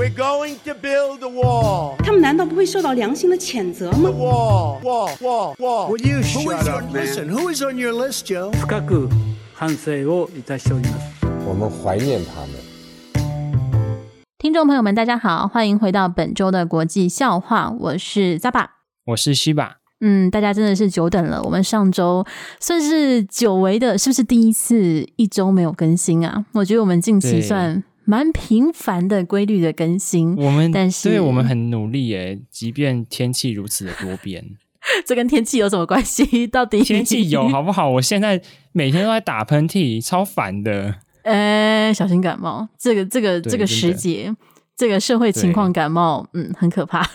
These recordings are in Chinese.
We're going to build a wall. 他们难道不会受到良心的谴责吗 Wall, wall, wall, wall. Would you Who shut is up, on, man? listen, who is on your list, Joe? 深く反省をいたしております。我们怀念他们。听众朋友们，大家好，欢迎回到本周的国际笑话，我是 Zaba。我是西巴。嗯，大家真的是久等了。我们上周算是久违的，是不是第一次一周没有更新啊？我觉得我们近期算 蛮频繁的、规律的更新。我们但是对我们很努力耶，即便天气如此的多变。这跟天气有什么关系？到底天气有好不好？我现在每天都在打喷嚏，超烦的。呃，小心感冒。这个、这个、对这个时节，这个社会情况感冒，嗯，很可怕。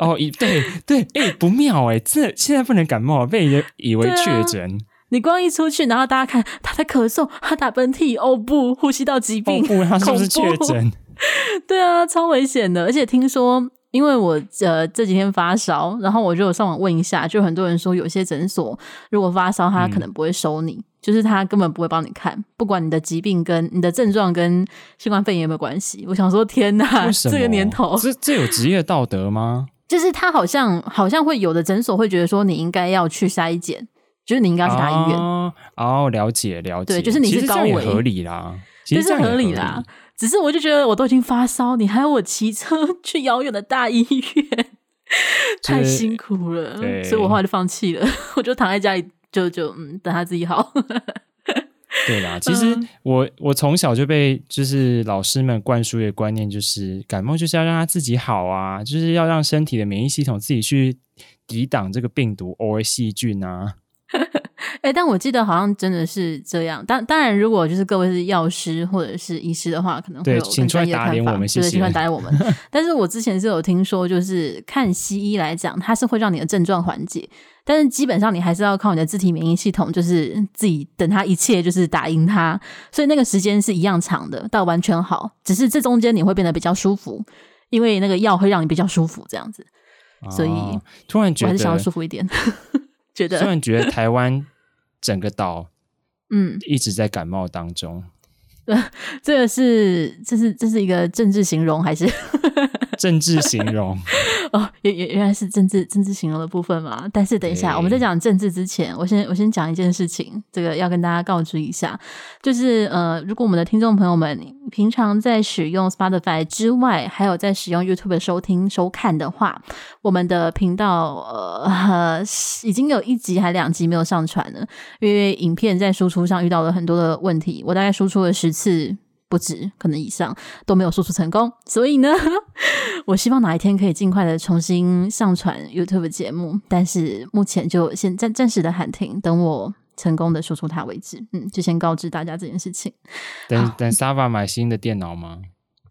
哦，一对对，哎、欸，不妙哎，这现在不能感冒，被人以为确诊、啊。你光一出去，然后大家看他在咳嗽，他打喷嚏，哦不，呼吸道疾病，哦不，他是不是确诊？对啊，超危险的。而且听说，因为我呃这几天发烧，然后我就上网问一下，就很多人说有些诊所如果发烧，他可能不会收你，嗯、就是他根本不会帮你看，不管你的疾病跟你的症状跟新冠肺炎有没有关系。我想说，天哪，这个年头，这这有职业道德吗？就是他好像好像会有的诊所会觉得说你应该要去筛检，就是你应该要去大医院哦，哦，了解了解，对，就是你是高危，合理啦，其实这合理啦。只是我就觉得我都已经发烧，你还要我骑车去遥远的大医院，太辛苦了，所以我后来就放弃了，我就躺在家里就就嗯等他自己好。对啦，其实我我从小就被就是老师们灌输的观念，就是感冒就是要让他自己好啊，就是要让身体的免疫系统自己去抵挡这个病毒或细菌啊。哎、欸，但我记得好像真的是这样。当当然，如果就是各位是药师或者是医师的话，可能会有更专业的看法。对，请出来打脸我们，谢谢。请出来打脸我们。但是我之前是有听说，就是看西医来讲，它是会让你的症状缓解，但是基本上你还是要靠你的自体免疫系统，就是自己等它一切就是打赢它。所以那个时间是一样长的，到完全好，只是这中间你会变得比较舒服，因为那个药会让你比较舒服，这样子。所以、哦、突然觉得还是想要舒服一点。觉得突然觉得台湾。整个岛，嗯，一直在感冒当中。这个是，这是，这是一个政治形容还是 政治形容？哦，原原原来是政治政治形容的部分嘛。但是等一下，我们在讲政治之前，我先我先讲一件事情，这个要跟大家告知一下，就是呃，如果我们的听众朋友们平常在使用 Spotify 之外，还有在使用 YouTube 收听收看的话，我们的频道呃已经有一集还两集没有上传了，因为影片在输出上遇到了很多的问题，我大概输出了十次不止，可能以上都没有输出成功，所以呢，我希望哪一天可以尽快的重新上传 YouTube 节目，但是目前就先暂暂时的喊停，等我成功的说出它为止。嗯，就先告知大家这件事情。等等，Sava 买新的电脑吗？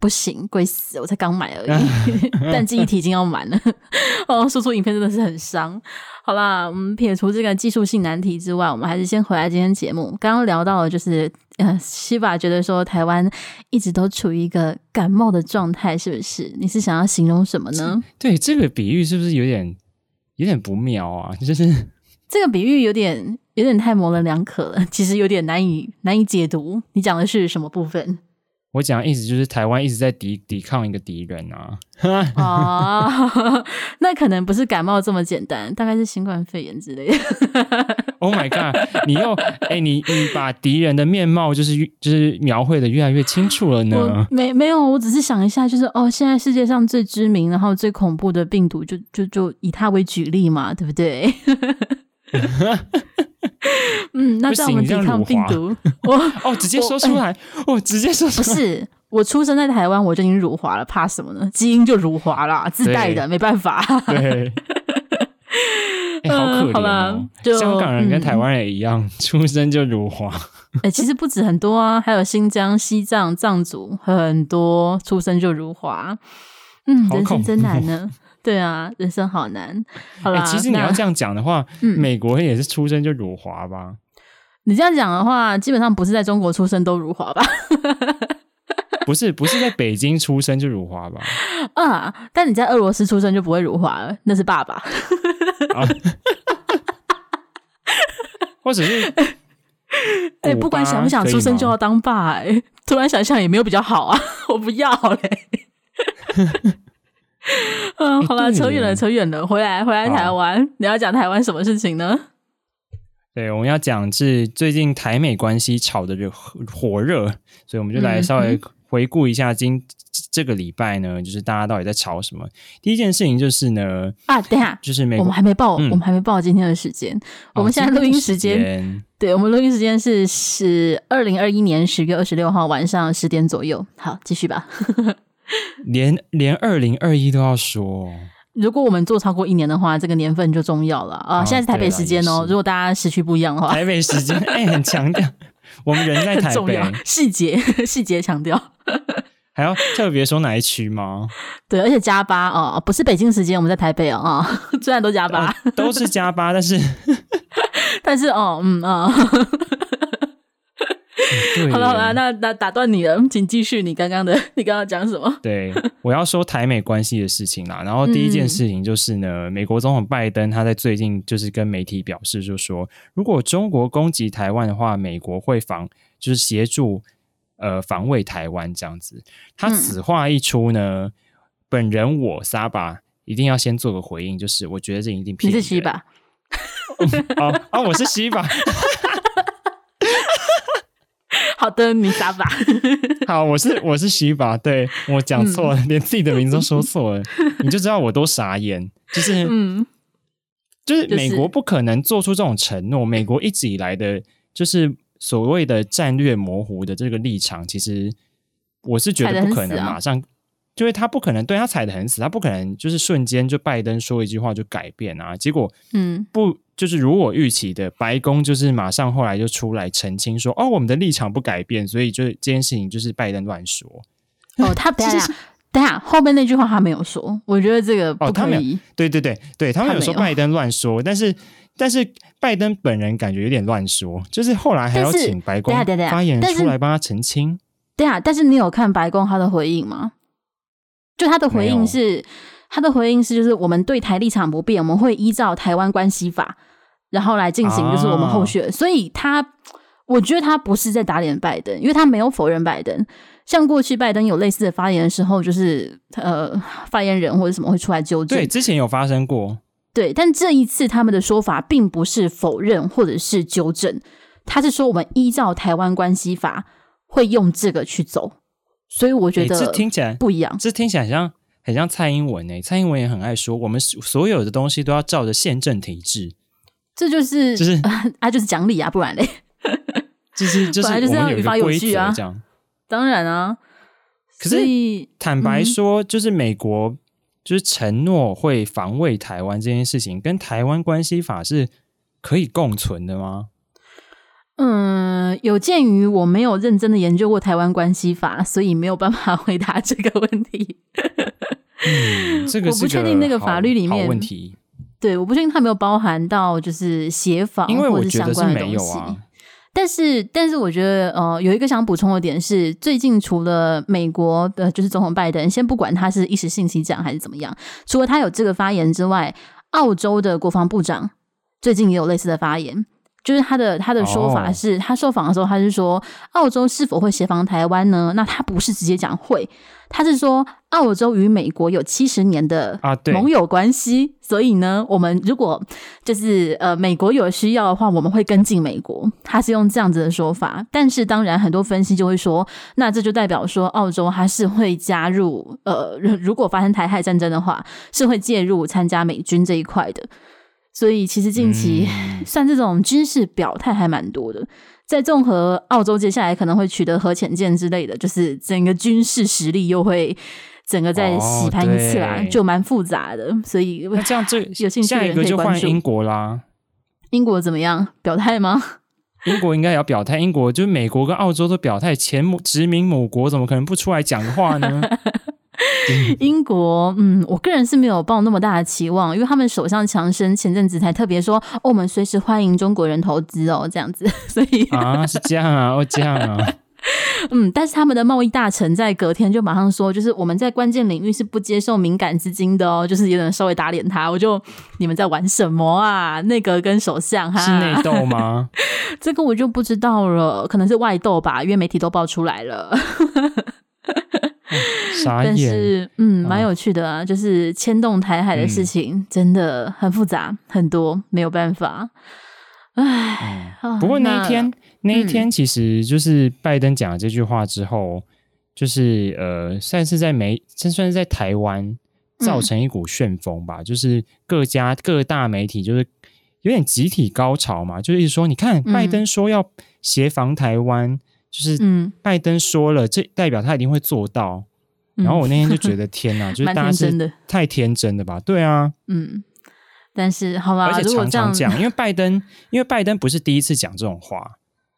不行，贵死！我才刚买而已，但记忆体已经要满了。哦，输出影片真的是很伤。好啦，我们撇除这个技术性难题之外，我们还是先回来今天节目。刚刚聊到了，就是呃，西巴觉得说台湾一直都处于一个感冒的状态，是不是？你是想要形容什么呢？对，这个比喻是不是有点有点不妙啊？就是这个比喻有点有点太模棱两可了，其实有点难以难以解读。你讲的是什么部分？我讲的意思就是台湾一直在抵抵抗一个敌人啊！哦，那可能不是感冒这么简单，大概是新冠肺炎之类的。Oh my god！你又哎、欸，你你把敌人的面貌就是就是描绘的越来越清楚了呢？没没有，我只是想一下，就是哦，现在世界上最知名然后最恐怖的病毒就，就就就以它为举例嘛，对不对？嗯，那在我们抵抗病毒，我哦，直接说出来，我、欸、直接说出来。不是，我出生在台湾，我就已经辱华了，怕什么呢？基因就辱华啦，自带的，没办法。对，哎、欸，好可怜、哦嗯、好吧，就香港人跟台湾人一样，嗯、出生就辱华。哎、欸，其实不止很多啊，还有新疆、西藏藏族很多出生就辱华。嗯，人生真难呢。对啊，人生好难。好啦，欸、其实你要这样讲的话，嗯，美国也是出生就辱华吧？你这样讲的话，基本上不是在中国出生都辱华吧？不是，不是在北京出生就辱华吧？啊！但你在俄罗斯出生就不会辱华了，那是爸爸。啊、或者是，哎、欸，不管想不想出生就要当爸、欸，哎，突然想想也没有比较好啊，我不要嘞。嗯，好了，扯远了，扯远了，回来，回来台湾，你要讲台湾什么事情呢？对，我们要讲是最近台美关系炒的热火热，所以我们就来稍微回顾一下今、嗯、这个礼拜呢，就是大家到底在吵什么。第一件事情就是呢，啊，等一下，就是美我们还没报，嗯、我们还没报今天的时间。我们现在录音时间，间对，我们录音时间是是二零二一年十月二十六号晚上十点左右。好，继续吧。连连二零二一都要说。如果我们做超过一年的话，这个年份就重要了啊！现在是台北时间哦。如果大家时区不一样的话，台北时间哎、欸，很强调我们人在台北，细节 细节强调，还要特别说哪一区吗？对，而且加八哦，不是北京时间，我们在台北哦，哦虽然都加八，都是加八，但是但是哦，嗯啊。哦好了好了，那那打断你了，请继续你刚刚的，你刚刚讲什么？对，我要说台美关系的事情啦。然后第一件事情就是呢，嗯、美国总统拜登他在最近就是跟媒体表示，就说如果中国攻击台湾的话，美国会防，就是协助呃防卫台湾这样子。他此话一出呢，嗯、本人我撒巴一定要先做个回应，就是我觉得这一定骗你是西巴，哦哦，我是西巴。好的，你打吧。好，我是我是徐吧，对，我讲错了，嗯、连自己的名字都说错了，你就知道我多傻眼。就是，嗯，就是美国不可能做出这种承诺。就是、美国一直以来的，就是所谓的战略模糊的这个立场，其实我是觉得不可能马上，啊、就是他不可能对他踩的很死，他不可能就是瞬间就拜登说一句话就改变啊。结果，嗯，不。就是如我预期的，白宫就是马上后来就出来澄清说，哦，我们的立场不改变，所以就是这件事情就是拜登乱说。哦，他等下等下后面那句话他没有说，我觉得这个不可以。对对对对，他们有说拜登乱说，但是但是拜登本人感觉有点乱说，就是后来还要请白宫发言人出来帮他澄清。对啊，但是你有看白宫他的回应吗？就他的回应是。他的回应是，就是我们对台立场不变，我们会依照台湾关系法，然后来进行，就是我们后续。啊、所以他，我觉得他不是在打脸拜登，因为他没有否认拜登。像过去拜登有类似的发言的时候，就是呃，发言人或者什么会出来纠正。对，之前有发生过。对，但这一次他们的说法并不是否认或者是纠正，他是说我们依照台湾关系法会用这个去走。所以我觉得这听起来不一样，这听起来像。很像蔡英文诶、欸，蔡英文也很爱说，我们所有的东西都要照着宪政体制，这就是就是 啊，就是讲理啊，不然嘞，就是 就是我们有一个规则啊，这样当然啊。可是坦白说，就是美国就是承诺会防卫台湾这件事情，跟台湾关系法是可以共存的吗？嗯，有鉴于我没有认真的研究过台湾关系法，所以没有办法回答这个问题。嗯，这个我不确定那个法律里面问题。对，我不确定它没有包含到就是协防或者相关的东西。啊、但是，但是我觉得呃，有一个想补充的点是，最近除了美国的，就是总统拜登，先不管他是一时兴起讲还是怎么样，除了他有这个发言之外，澳洲的国防部长最近也有类似的发言。就是他的他的说法是，他受访的时候，他是说澳洲是否会协防台湾呢？那他不是直接讲会，他是说澳洲与美国有七十年的盟友关系，所以呢，我们如果就是呃美国有需要的话，我们会跟进美国。他是用这样子的说法，但是当然很多分析就会说，那这就代表说澳洲它是会加入呃，如果发生台海战争的话，是会介入参加美军这一块的。所以其实近期 算这种军事表态还蛮多的，在综合澳洲接下来可能会取得核潜舰之类的，就是整个军事实力又会整个再洗盘一次啦，就蛮复杂的。所以那这样最有兴趣的人可以关注。英国啦，英国怎么样？表态吗？英国应该也要表态。英国就是美国跟澳洲都表态，前母殖民某国怎么可能不出来讲话呢？英国，嗯，我个人是没有抱那么大的期望，因为他们首相强生前阵子才特别说，哦，我们随时欢迎中国人投资哦，这样子，所以啊，是这样啊，哦，这样啊，嗯，但是他们的贸易大臣在隔天就马上说，就是我们在关键领域是不接受敏感资金的哦，就是有点稍微打脸他，我就你们在玩什么啊？内阁跟首相哈，是内斗吗？这个我就不知道了，可能是外斗吧，因为媒体都爆出来了。傻 但眼。是嗯，蛮有趣的啊，就是牵动台海的事情真的很复杂，很多没有办法。唉，啊不过那一天，那一天嗯其实就是拜登讲了这句话之后，就是呃，算是在媒，这算是在台湾造成一股旋风吧，就是各家各大媒体就是有点集体高潮嘛，就是说，你看拜登说要协防台湾，就是嗯拜登说了，这代表他一定会做到。嗯然后我那天就觉得天哪，就是大家真的是太天真的吧？对啊，嗯，但是好吧，而且常常讲，因为拜登，因为拜登不是第一次讲这种话，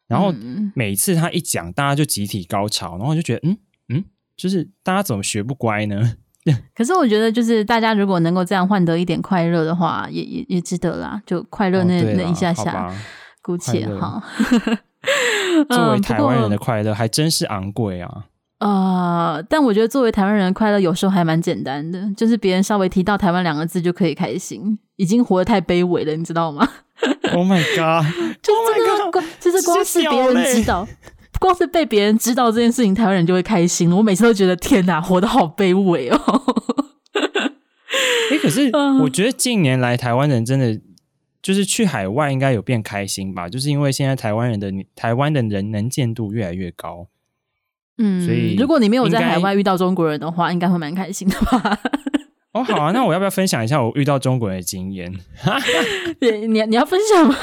然后嗯每次他一讲，大家就集体高潮，然后就觉得，嗯嗯，就是大家怎么学不乖呢？可是我觉得，就是大家如果能够这样换得一点快乐的话，也也也值得啦，就快乐那、哦那一下下，姑且哈。作为嗯台湾人的快乐还真是昂贵啊！呃，但我觉得作为台湾人的快乐，有时候还蛮简单的，就是别人稍微提到台湾两个字就可以开心，已经活得太卑微了，你知道吗？Oh my god！就 Oh 真的就是光是别人知道，光是被别人知道这件事情，台湾人就会开心了。我每次都觉得天哪，活得好卑微哦。哎，可是嗯我觉得近年来台湾人真的就是去海外应该有变开心吧，就是因为现在台湾人的台湾的人能见度越来越高。嗯，所以如果你没有在海外遇到中国人的话，应该会蛮开心的吧？哦，好啊，那我要不要分享一下我遇到中国人的经验？你你你要分享吗？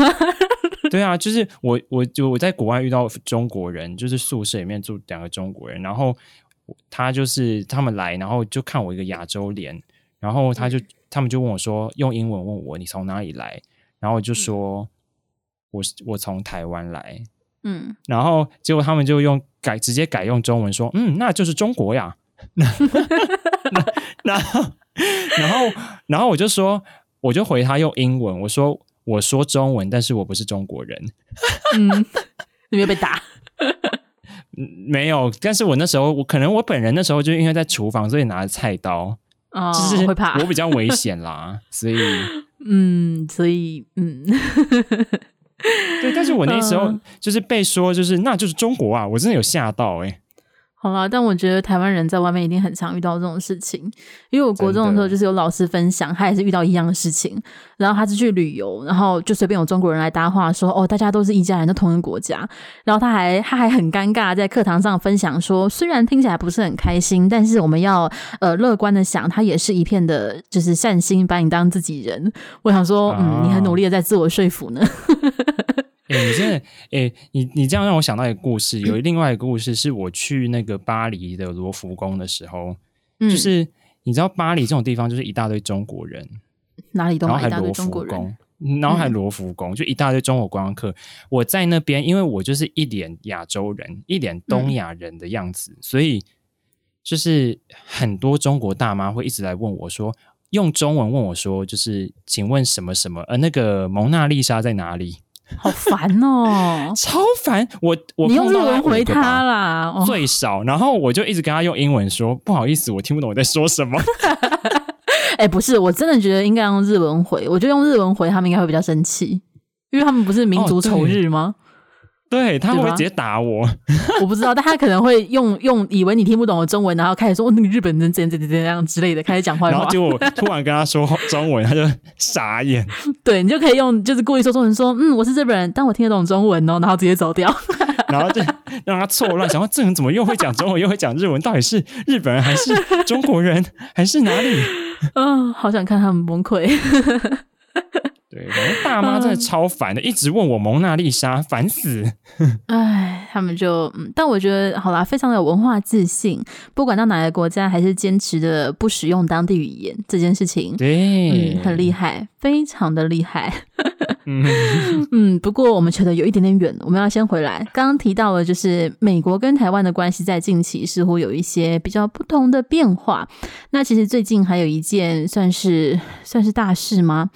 对啊，就是我我就我在国外遇到中国人，就是宿舍里面住两个中国人，然后他就是他们来，然后就看我一个亚洲脸，然后他就、他们就问我说，用英文问我你从哪里来，然后我就说、我是我从台湾来，嗯，然后结果他们就用改直接改用中文说，嗯，那就是中国呀，然后然后然后我就说，我就回他用英文，我说。我说中文，但是我不是中国人。嗯，你没有被打？没有，但是我那时候，我可能我本人那时候就因为在厨房，所以拿着菜刀，哦，就是会怕我比较危险啦，所以 嗯，所以嗯，对，但是我那时候嗯。就是被说，就是那就是中国啊，我真的有吓到哎、欸，好啦，但我觉得台湾人在外面一定很常遇到这种事情，因为我国中的时候就是有老师分享，他也是遇到一样的事情，然后他是去旅游，然后就随便有中国人来搭话说，哦，大家都是一家人，都同一个国家，然后他还他还很尴尬，在课堂上分享说，虽然听起来不是很开心，但是我们要呃乐观的想，他也是一片的，就是善心，把你当自己人。我想说，嗯，你很努力的在自我说服呢。你真的，哎、欸，你你这样让我想到一个故事，有 另外一个故事是我去那个巴黎的罗浮宫的时候，嗯、就是你知道巴黎这种地方就是一大堆中国人，哪里都然后还一大堆罗浮中国人，宫，然后还罗浮宫，就一大堆中国观光客。我在那边，因为我就是一脸亚洲人，一脸东亚人的样子，嗯、所以就是很多中国大妈会一直来问我说，用中文问我说，就是请问什么什么，呃，那个蒙娜丽莎在哪里？好烦哦，超烦！我我你用日文回他啦，哦、最少。然后我就一直跟他用英文说，不好意思，我听不懂我在说什么。哎、欸，不是，我真的觉得应该用日文回。我觉得用日文回他们应该会比较生气，因为他们不是民族仇日吗？哦、对，对他们会直接打我。我不知道，但他可能会用用以为你听不懂的中文，然后开始说那个日本人怎样怎样怎样之类的，开始讲坏话。然后结果突然跟他说中文，他就傻眼。对，你就可以用就是故意说中文说，嗯，我是日本人，但我听得懂中文哦，然后直接走掉。然后就让他错乱，想说这人怎么又会讲中文又会讲日文？到底是日本人还是中国人还是哪里？嗯、哦，好想看他们崩溃。对，反正大妈真的超烦的，嗯、一直问我蒙娜丽莎，烦死。哎，他们就嗯，但我觉得好啦，非常的有文化自信，不管到哪个国家，还是坚持的不使用当地语言这件事情，对，嗯，很厉害，非常的厉害。嗯 嗯，不过我们觉得有一点点远，我们要先回来。刚刚提到了，就是美国跟台湾的关系在近期似乎有一些比较不同的变化。那其实最近还有一件算是算是大事吗？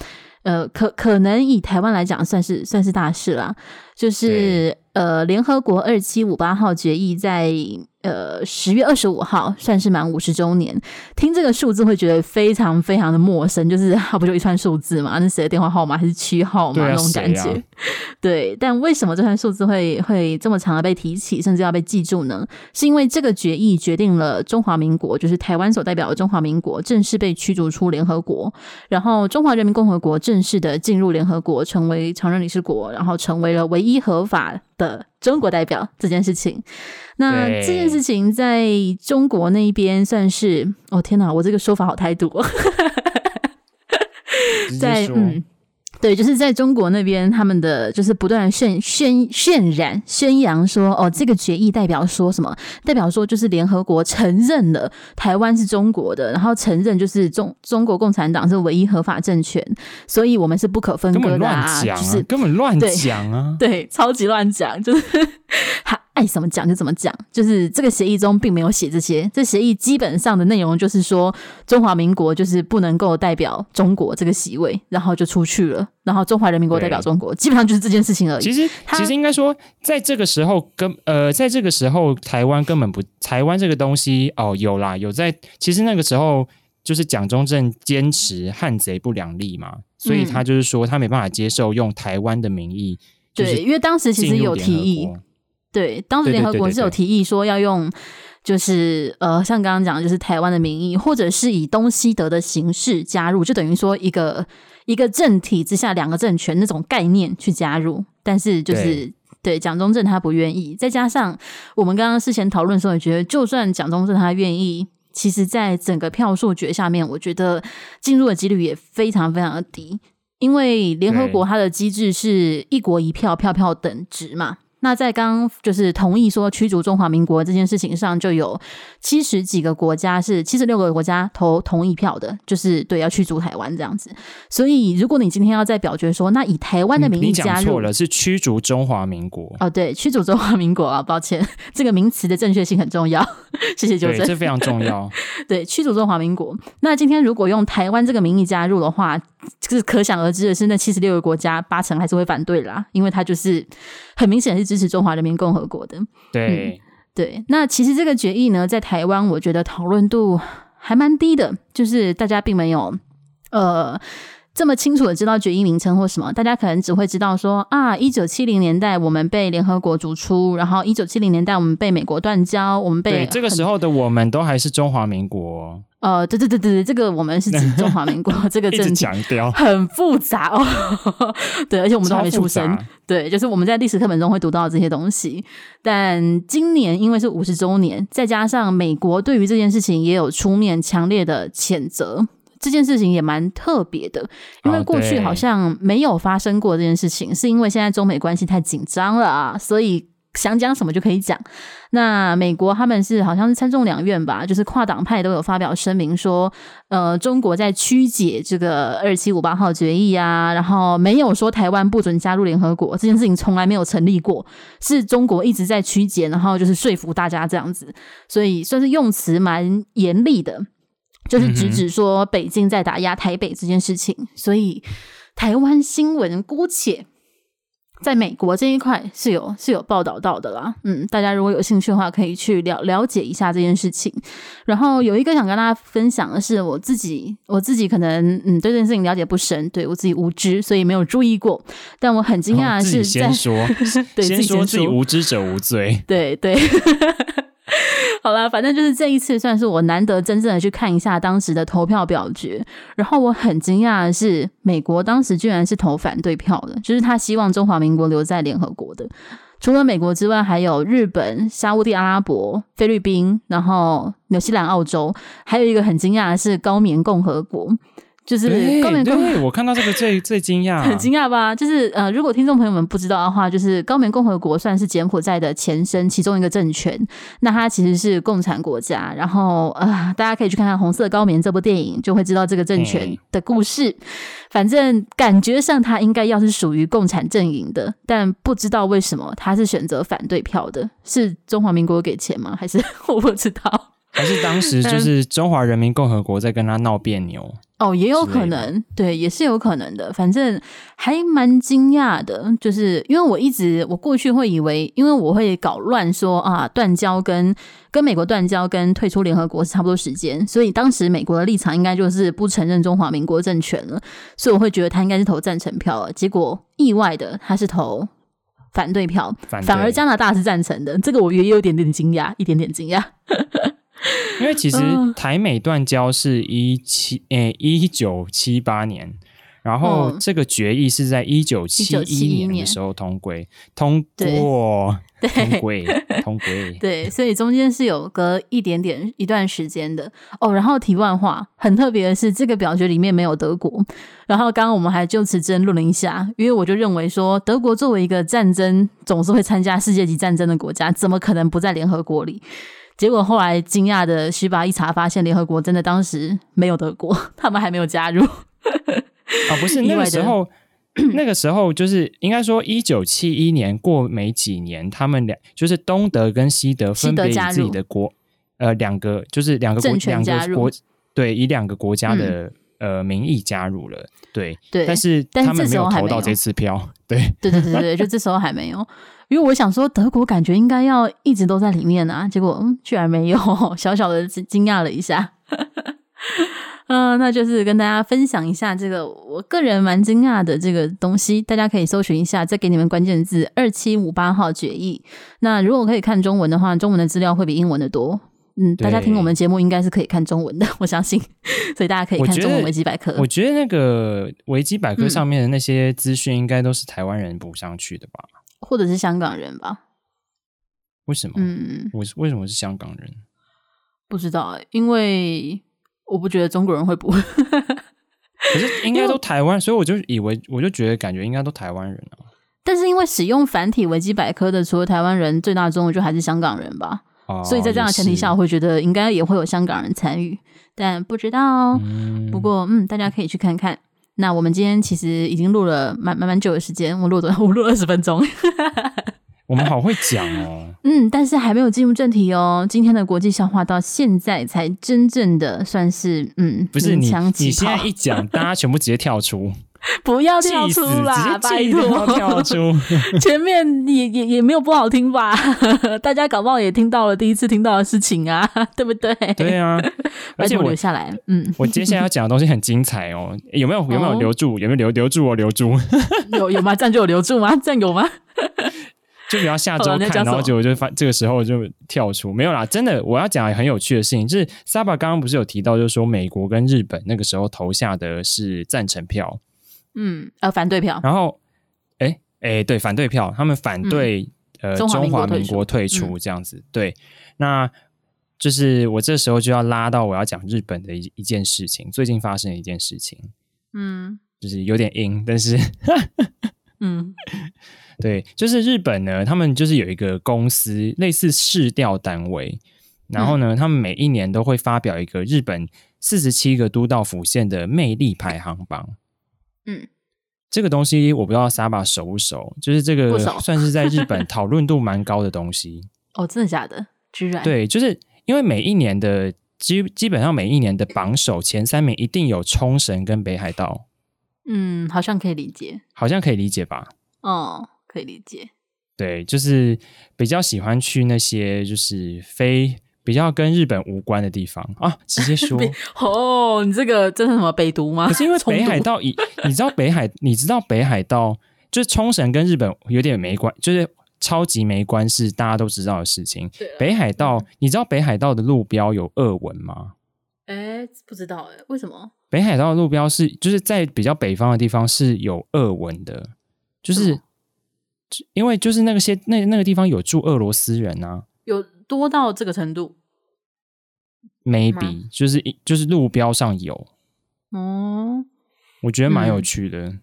呃，可可能以台湾来讲，算是算是大事啦。就是呃，联合国二七五八号决议在呃十月二十五号算是满五十周年。听这个数字会觉得非常非常的陌生，就是它不就一串数字嘛？那谁的电话号码还是区号嘛？啊、那种感觉。啊、对，但为什么这串数字会会这么长的被提起，甚至要被记住呢？是因为这个决议决定了中华民国，就是台湾所代表的中华民国，正式被驱逐出联合国，然后中华人民共和国正式的进入联合国，成为常任理事国，然后成为了唯一合法的中国代表这件事情。那这件事情在中国那一边算是，哦天哪，我这个说法好态度，在嗯。对，就是在中国那边，他们的就是不断渲渲渲染、宣扬说，哦，这个决议代表说什么？代表说就是联合国承认了台湾是中国的，然后承认就是中中国共产党是唯一合法政权，所以我们是不可分割的啊！啊就是根本乱讲啊对！对，超级乱讲，就是。爱怎么讲就怎么讲，就是这个协议中并没有写这些。这协议基本上的内容就是说，中华民国就是不能够代表中国这个席位，然后就出去了。然后中华人民国代表中国，基本上就是这件事情而已。其实，其实应该说，在这个时候，跟呃，在这个时候，台湾根本不，台湾这个东西哦，有啦，有在。其实那个时候，就是蒋中正坚持汉贼不两立嘛，所以他就是说，他没办法接受用台湾的名义。对，因为当时其实有提议。对，当时联合国是有提议说要用，就是呃，像刚刚讲的，就是台湾的名义，或者是以东西德的形式加入，就等于说一个一个政体之下两个政权那种概念去加入。但是就是对蒋中正他不愿意，再加上我们刚刚事前讨论的时候也觉得，就算蒋中正他愿意，其实在整个票数决下面，我觉得进入的几率也非常非常的低，因为联合国它的机制是一国一票，票票等值嘛。那在刚就是同意说驱逐中华民国这件事情上，就有七十几个国家是七十六个国家投同意票的，就是对要驱逐台湾这样子。所以如果你今天要再表决说，那以台湾的名义加入，你错了，是驱逐中华民国哦，对，驱逐中华民国啊，抱歉，这个名词的正确性很重要，谢谢纠正，这非常重要。对，驱逐中华民国。那今天如果用台湾这个名义加入的话，就是可想而知的是，那七十六个国家八成还是会反对啦，因为它就是很明显是支持中华人民共和国的。对、嗯、对，那其实这个决议呢，在台湾我觉得讨论度还蛮低的，就是大家并没有呃。这么清楚的知道决议名称或什么，大家可能只会知道说啊，一九七零年代我们被联合国逐出，然后一九七零年代我们被美国断交，我们被对这个时候的我们都还是中华民国。呃，对对对对，这个我们是指中华民国 这个政体强调 很复杂哦。对，而且我们都还没出生。对，就是我们在历史课本中会读到这些东西。但今年因为是五十周年，再加上美国对于这件事情也有出面强烈的谴责。这件事情也蛮特别的，因为过去好像没有发生过这件事情，是因为现在中美关系太紧张了啊，所以想讲什么就可以讲。那美国他们是好像是参众两院吧，就是跨党派都有发表声明说，呃，中国在曲解这个二七五八号决议啊，然后没有说台湾不准加入联合国，这件事情从来没有成立过，是中国一直在曲解，然后就是说服大家这样子，所以算是用词蛮严厉的。就是直指说北京在打压台北这件事情，嗯、所以台湾新闻姑且在美国这一块是有是有报道到的啦。嗯，大家如果有兴趣的话，可以去了了解一下这件事情。然后有一个想跟大家分享的是，我自己我自己可能嗯对这件事情了解不深，对我自己无知，所以没有注意过。但我很惊讶的是在，在、哦、先说，对先说自己无知者无罪，对对。好啦，反正就是这一次算是我难得真正的去看一下当时的投票表决，然后我很惊讶的是，美国当时居然是投反对票的，就是他希望中华民国留在联合国的。除了美国之外，还有日本、沙乌地阿拉伯、菲律宾，然后纽西兰、澳洲，还有一个很惊讶的是高棉共和国。就是高棉共和国，我看到这个最最惊讶，很惊讶吧？就是呃，如果听众朋友们不知道的话，就是高棉共和国算是柬埔寨的前身，其中一个政权。那它其实是共产国家。然后呃，大家可以去看看《红色高棉》这部电影，就会知道这个政权的故事。嗯、反正感觉上它应该要是属于共产阵营的，但不知道为什么它是选择反对票的。是中华民国给钱吗？还是 我不知道？还是当时就是中华人民共和国在跟他闹别扭？哦，也有可能，对，也是有可能的。反正还蛮惊讶的，就是因为我一直我过去会以为，因为我会搞乱说啊，断交跟跟美国断交跟退出联合国是差不多时间，所以当时美国的立场应该就是不承认中华民国政权了，所以我会觉得他应该是投赞成票了。结果意外的他是投反对票，反而加拿大是赞成的，这个我也有点点惊讶，一点点惊讶。因为其实台美断交是一七诶一九七八年，然后这个决议是在一九七一年的时候通过通过通过 通过，对，所以中间是有隔一点点一段时间的哦。然后题外话，很特别的是，这个表决里面没有德国。然后刚刚我们还就此争论了一下，因为我就认为说，德国作为一个战争总是会参加世界级战争的国家，怎么可能不在联合国里？结果后来惊讶的徐巴一查，发现联合国真的当时没有德国，他们还没有加入。啊，不是 那个时候，那个时候就是应该说一九七一年过没几年，他们两就是东德跟西德分别以自己的国呃两个就是两个国两个国对以两个国家的、嗯、呃名义加入了，对对，但是他们没有投到这次票，对对对对对，就这时候还没有。因为我想说，德国感觉应该要一直都在里面啊，结果嗯，居然没有，小小的惊讶了一下。嗯、呃，那就是跟大家分享一下这个我个人蛮惊讶的这个东西，大家可以搜寻一下，再给你们关键字“二七五八号决议”。那如果可以看中文的话，中文的资料会比英文的多。嗯，大家听我们节目应该是可以看中文的，我相信，所以大家可以看中文维基百科。我觉得那个维基百科上面的那些资讯，应该都是台湾人补上去的吧。或者是香港人吧？为什么？嗯，我为什么是香港人？不知道，因为我不觉得中国人会补。可是应该都台湾，所以我就以为，我就觉得感觉应该都台湾人啊。但是因为使用繁体维基百科的，除了台湾人，最大宗就还是香港人吧。哦，所以在这样的前提下，我会觉得应该也会有香港人参与，但不知道。嗯，不过嗯，大家可以去看看。那我们今天其实已经录了蛮蛮蛮久的时间，我录了我录了二十分钟。我们好会讲哦。嗯，但是还没有进入正题哦。今天的国际笑话到现在才真正的算是嗯，不是你你现在一讲，大家全部直接跳出。不要跳出啦！拜托，跳出。前面也也也没有不好听吧？大家搞不好也听到了第一次听到的事情啊，对不对？对啊，而且我留下来，嗯，我接下来要讲的东西很精彩哦。有没有有没有留住？有没有留留住哦？留住？有有吗？这样就有留住吗？这样有吗？就比较下周看，然后结果就发这个时候就跳出没有啦。真的，我要讲很有趣的事情，就是 Saba 刚刚不是有提到，就是说美国跟日本那个时候投下的是赞成票。嗯，呃，反对票。然后，哎，哎，对，反对票，他们反对、嗯、呃中华民国退出这样子。嗯、对，那就是我这时候就要拉到我要讲日本的一一件事情，最近发生的一件事情。嗯，就是有点阴，但是，嗯，对，就是日本呢，他们就是有一个公司，类似市调单位，然后呢，嗯、他们每一年都会发表一个日本四十七个都道府县的魅力排行榜。嗯，这个东西我不知道 Saba 熟不熟，就是这个算是在日本 讨论度蛮高的东西。哦，真的假的？居然对，就是因为每一年的基基本上每一年的榜首前三名一定有冲绳跟北海道。嗯，好像可以理解，好像可以理解吧？哦，可以理解。对，就是比较喜欢去那些就是非。比较跟日本无关的地方啊，直接说 哦，你这个这是什么北毒吗？可是因为北海道，以你知道北海，你知道北海道就是冲绳跟日本有点没关，就是超级没关系，大家都知道的事情。北海道，你知道北海道的路标有俄文吗？哎，不知道哎，为什么？北海道的路标是就是在比较北方的地方是有俄文的，就是因为就是那个些那那个地方有住俄罗斯人啊，有。多到这个程度，maybe 就是就是路标上有哦，我觉得蛮有趣的，嗯、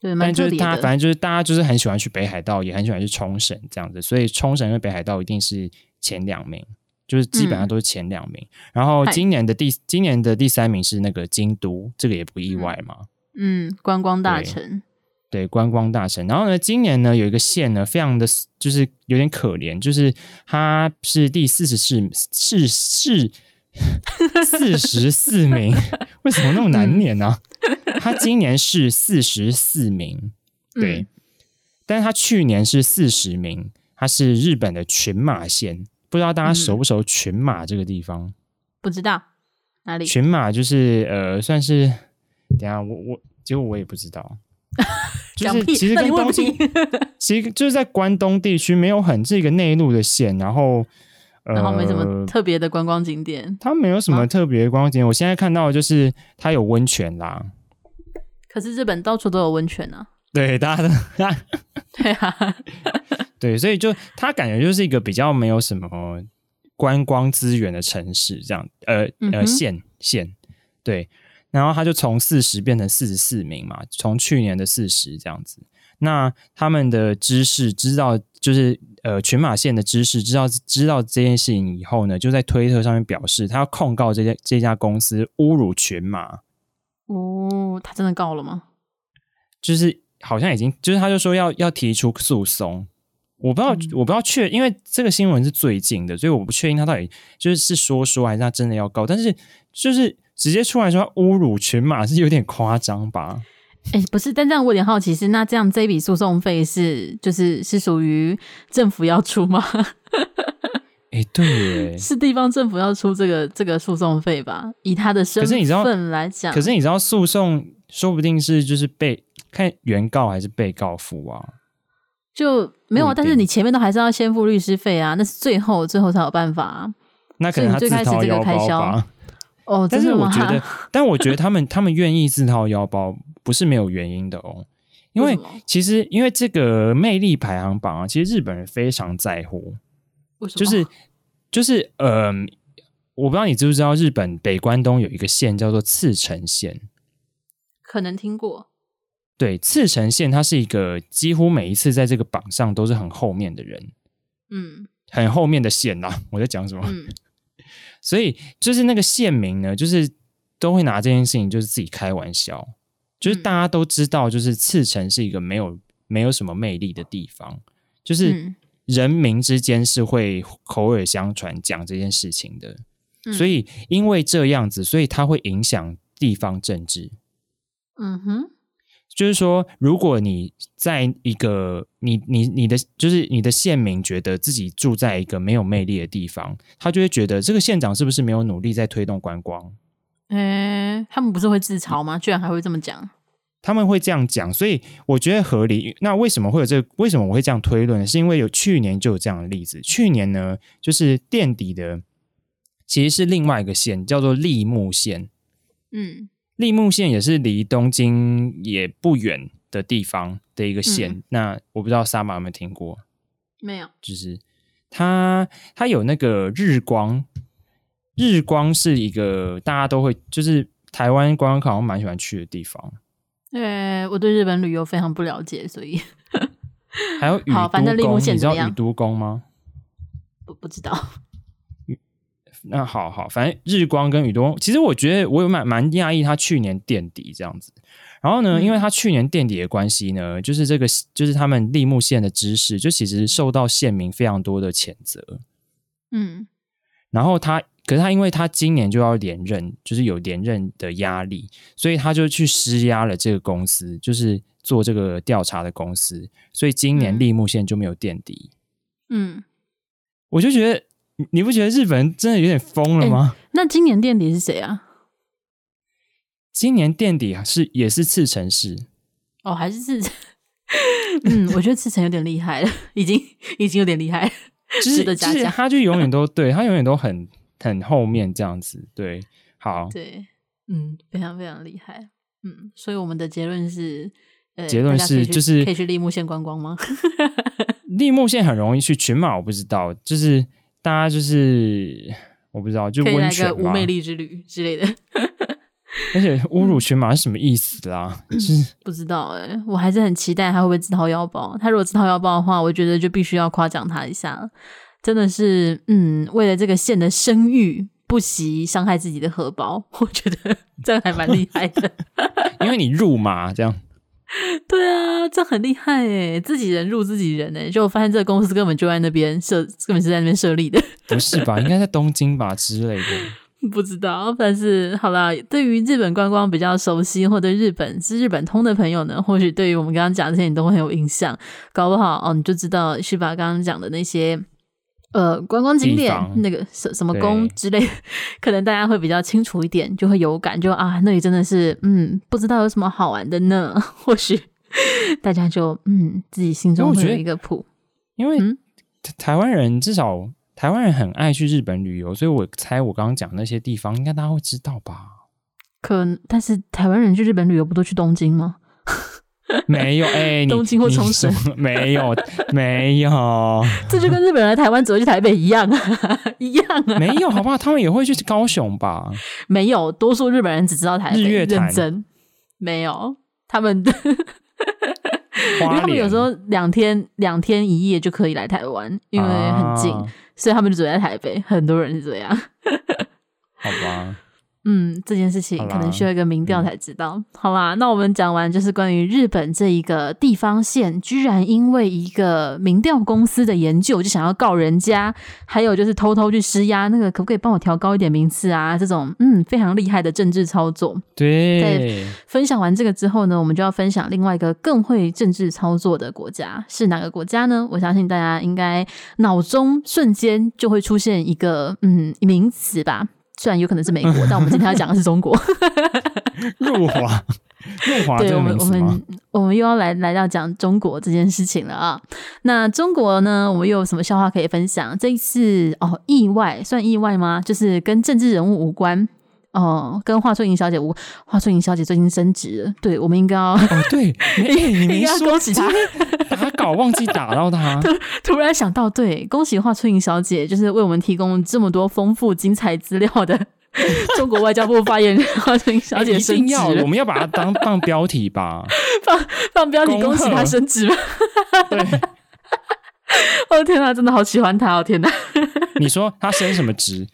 对，但就是他反正就是大家就是很喜欢去北海道，也很喜欢去冲绳这样子，所以冲绳跟北海道一定是前两名，就是基本上都是前两名。嗯、然后今年的第今年的第三名是那个京都，这个也不意外嘛，嗯，观光大城。对，观光大城。然后呢，今年呢有一个县呢，非常的，就是有点可怜，就是它是第四十四四四四十四名，为什么那么难念呢、啊？他今年是四十四名，对，嗯、但是他去年是四十名，他是日本的群马县，不知道大家熟不熟群马这个地方？嗯、不知道哪里？群马就是呃，算是等下我我结果我也不知道，就是其实跟东京，其实就是在关东地区，没有很这个内陆的县，然后。然后没什么特别的观光景点，呃、它没有什么特别的观光景点。啊、我现在看到的就是它有温泉啦。可是日本到处都有温泉啊。对，大家都 对啊，对，所以就它感觉就是一个比较没有什么观光资源的城市，这样。呃呃，县县、对，然后他就从四十变成四十四名嘛，从去年的四十这样子。那他们的知识知道，就是呃群马县的知识知道知道这件事情以后呢，就在推特上面表示，他要控告这家这家公司侮辱群马。哦，他真的告了吗？就是好像已经，就是他就说要要提出诉讼。我不知道，嗯、我不知道确，因为这个新闻是最近的，所以我不确定他到底就是是说说还是他真的要告。但是就是直接出来说侮辱群马是有点夸张吧。哎、欸，不是，但这样我有点好奇是，那这样这笔诉讼费是就是是属于政府要出吗？哎、欸，对，是地方政府要出这个这个诉讼费吧？以他的身份来讲，可是你知道诉讼说不定是就是被看原告还是被告付啊？就没有啊？但是你前面都还是要先付律师费啊，那是最后最后才有办法啊。那可能他自掏腰包吧？哦，但是我觉得，但我觉得他们他们愿意自掏腰包。不是没有原因的哦，因为其实因为这个魅力排行榜啊，其实日本人非常在乎。为什么？就是就是呃，我不知道你知不知道，日本北关东有一个县叫做茨城县，可能听过。对，茨城县它是一个几乎每一次在这个榜上都是很后面的人，嗯，很后面的县呐。我在讲什么？嗯，所以就是那个县民呢，就是都会拿这件事情就是自己开玩笑。就是大家都知道，就是赤城是一个没有没有什么魅力的地方，就是人民之间是会口耳相传讲这件事情的，嗯、所以因为这样子，所以它会影响地方政治。嗯哼，就是说，如果你在一个你你你的就是你的县民觉得自己住在一个没有魅力的地方，他就会觉得这个县长是不是没有努力在推动观光？诶、欸，他们不是会自嘲吗？居然还会这么讲？他们会这样讲，所以我觉得合理。那为什么会有这个？为什么我会这样推论呢？是因为有去年就有这样的例子。去年呢，就是垫底的其实是另外一个县，叫做立木县。嗯，櫪木县也是离东京也不远的地方的一个县。嗯、那我不知道 Sama 有没有听过？没有。就是它，它有那个日光。日光是一个大家都会，就是台湾观光客好像蛮喜欢去的地方。对，我对日本旅游非常不了解，所以还有 宇都宫，你知道宇都宫吗？不不知道。那好好，反正日光跟宇多，其实我觉得我有蛮蛮讶异，他去年垫底这样子。然后呢，嗯、因为他去年垫底的关系呢，就是这个就是他们立木县的知识，就其实受到县民非常多的谴责。嗯，然后他。可是他，因为他今年就要连任，就是有连任的压力，所以他就去施压了这个公司，就是做这个调查的公司。所以今年立木县就没有垫底。嗯，我就觉得，你不觉得日本人真的有点疯了吗？欸，那今年垫底是谁啊？今年垫底是也是赤城市。哦，还是赤城？嗯，我觉得赤城有点厉害了，已经已经有点厉害了，值得嘉奖。他就永远 都对他永远都很。很后面这样子，对，好，对，嗯，非常非常厉害，嗯，所以我们的结论是，呃，结论是就是可以去立木县观光吗？立木县很容易去，群马我不知道，就是大家就是我不知道，就温泉无魅力之旅之类的，而且侮辱群马是什么意思啦？嗯、就是不知道哎、欸，我还是很期待他会不会自掏腰包。他如果自掏腰包的话，我觉得就必须要夸奖他一下了。真的是，嗯，为了这个县的声誉，不惜伤害自己的荷包，我觉得这样还蛮厉害的。因为你入马这样，对啊，这很厉害诶，自己人入自己人诶，就发现这个公司根本就在那边设，根本是在那边设立的。不是吧？应该在东京吧之类的。不知道，但是好啦，对于日本观光比较熟悉，或者日本是日本通的朋友呢，或许对于我们刚刚讲的这些，你都会很有印象。搞不好哦，你就知道是把刚刚讲的那些呃观光景点，那个什什么宫之类的，可能大家会比较清楚一点，就会有感，就啊，那里真的是嗯，不知道有什么好玩的呢。或许大家就嗯，自己心中会有一个谱，因为台湾人至少。台湾人很爱去日本旅游，所以我猜我刚刚讲那些地方，应该大家会知道吧？可，但是台湾人去日本旅游不都去东京吗？没有，哎、欸，东京或冲绳 没有，没有，这就跟日本人来台湾只会去台北一样啊，一样啊，没有，好不好？他们也会去高雄吧？没有，多数日本人只知道台北。日月潭认真没有，他们的，因为他们有时候两天两天一夜就可以来台湾，因为很近。啊所以他们就住在台北，很多人是这样。好吧。嗯，这件事情可能需要一个民调才知道。好啦，那我们讲完就是关于日本这一个地方县，居然因为一个民调公司的研究就想要告人家，还有就是偷偷去施压，那个可不可以帮我调高一点名次啊？这种嗯非常厉害的政治操作。对。在分享完这个之后呢，我们就要分享另外一个更会政治操作的国家是哪个国家呢？我相信大家应该脑中瞬间就会出现一个嗯名词吧。虽然有可能是美国，但我们今天要讲的是中国。入华，入华。对，我们我们我们又要来来到讲中国这件事情了啊。那中国呢，我们又有什么笑话可以分享？这一次哦，意外算意外吗？就是跟政治人物无关。哦，跟华春莹小姐，我华春莹小姐最近升职了，对，我们应该要哦，对，欸、你没说恭喜她，打稿忘记打到她，突突然想到，对，恭喜华春莹小姐，就是为我们提供这么多丰富精彩资料的 中国外交部发言人华春莹小姐升职、我们要把它当放标题吧，放放标题，恭喜她升职吧，对，我 的天哪，真的好喜欢她，哦天哪，你说她升什么职？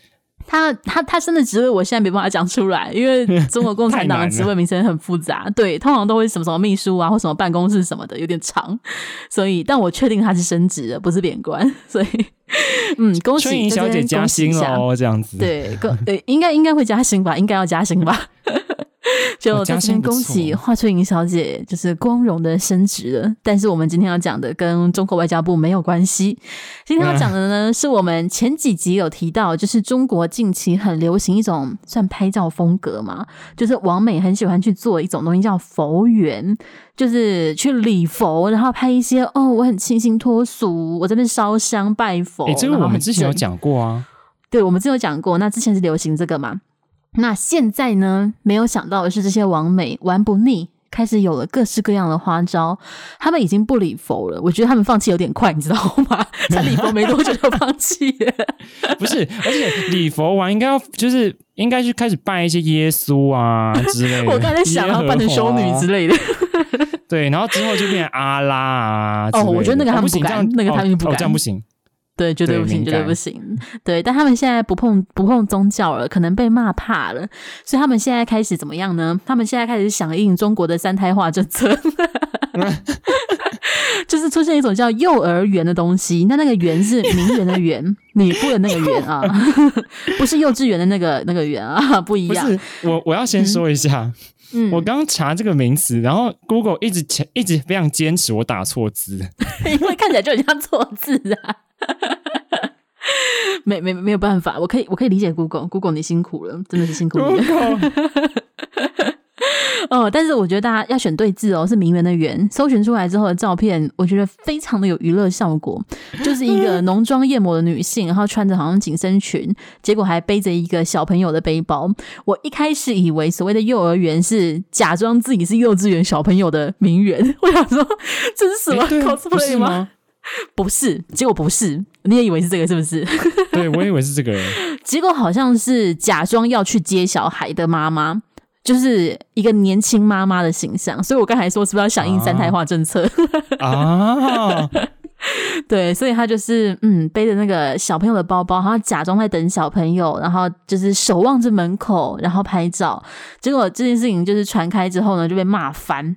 他他他升的职位，我现在没办法讲出来，因为 中国共产党的职位名称很复杂，对，通常都会什么什么秘书啊，或什么办公室什么的，有点长，所以，但我确定他是升职的，不是贬官，所以，嗯，恭喜小姐加薪哦，这样子，对，更，对，应该应该会加薪吧，应该要加薪吧。就在这边恭喜华春莹小姐，就是光荣的升职了。但是我们今天要讲的跟中国外交部没有关系。今天要讲的呢，是我们前几集有提到，就是中国近期很流行一种算拍照风格嘛，就是王美很喜欢去做一种东西叫佛缘，就是去礼佛，然后拍一些哦，我很清新脱俗，我这边烧香拜佛。哎、欸，这个我们之前有讲过啊。对，我们之前有讲过。那之前是流行这个嘛？那现在呢？没有想到的是，这些王美玩不腻，开始有了各式各样的花招。他们已经不礼佛了，我觉得他们放弃有点快，你知道吗？才礼佛没多久就放弃了。不是，而且礼佛完应该要就是应该去开始拜一些耶稣啊之类的。我刚才想要扮成修女之类的。对，然后之后就变阿拉啊。哦，我觉得那个他们不敢，哦、那个他们不敢，这样不行。对，绝对不行，绝对不行。对，但他们现在不碰不碰宗教了，可能被骂怕了，所以他们现在开始怎么样呢？他们现在开始响应中国的三胎化政策，就是出现一种叫幼儿园的东西。那那个园是名媛的园”，你不的那个园啊，不是幼稚园的那个那个园啊，不一样。我我要先说一下，嗯，我刚查这个名词，然后 Google 一直一直非常坚持我打错字，因为看起来就很像错字啊。没没没有办法，我可以我可以理解 Google，Google 你辛苦了，真的是辛苦你了。哦，但是我觉得大家要选对字哦，是名媛的媛。搜寻出来之后的照片，我觉得非常的有娱乐效果，就是一个浓妆艳抹的女性，然后穿着好像紧身裙，结果还背着一个小朋友的背包。我一开始以为所谓的幼儿园是假装自己是幼稚园小朋友的名媛，我想说这是什么 cosplay 吗？不是，结果不是，你也以为是这个是不是？对，我以为是这个，结果好像是假装要去接小孩的妈妈，就是一个年轻妈妈的形象。所以我刚才说是不是要响应三胎化政策啊？对，所以他就是嗯，背着那个小朋友的包包，然后假装在等小朋友，然后就是守望着门口，然后拍照。结果这件事情就是传开之后呢，就被骂翻。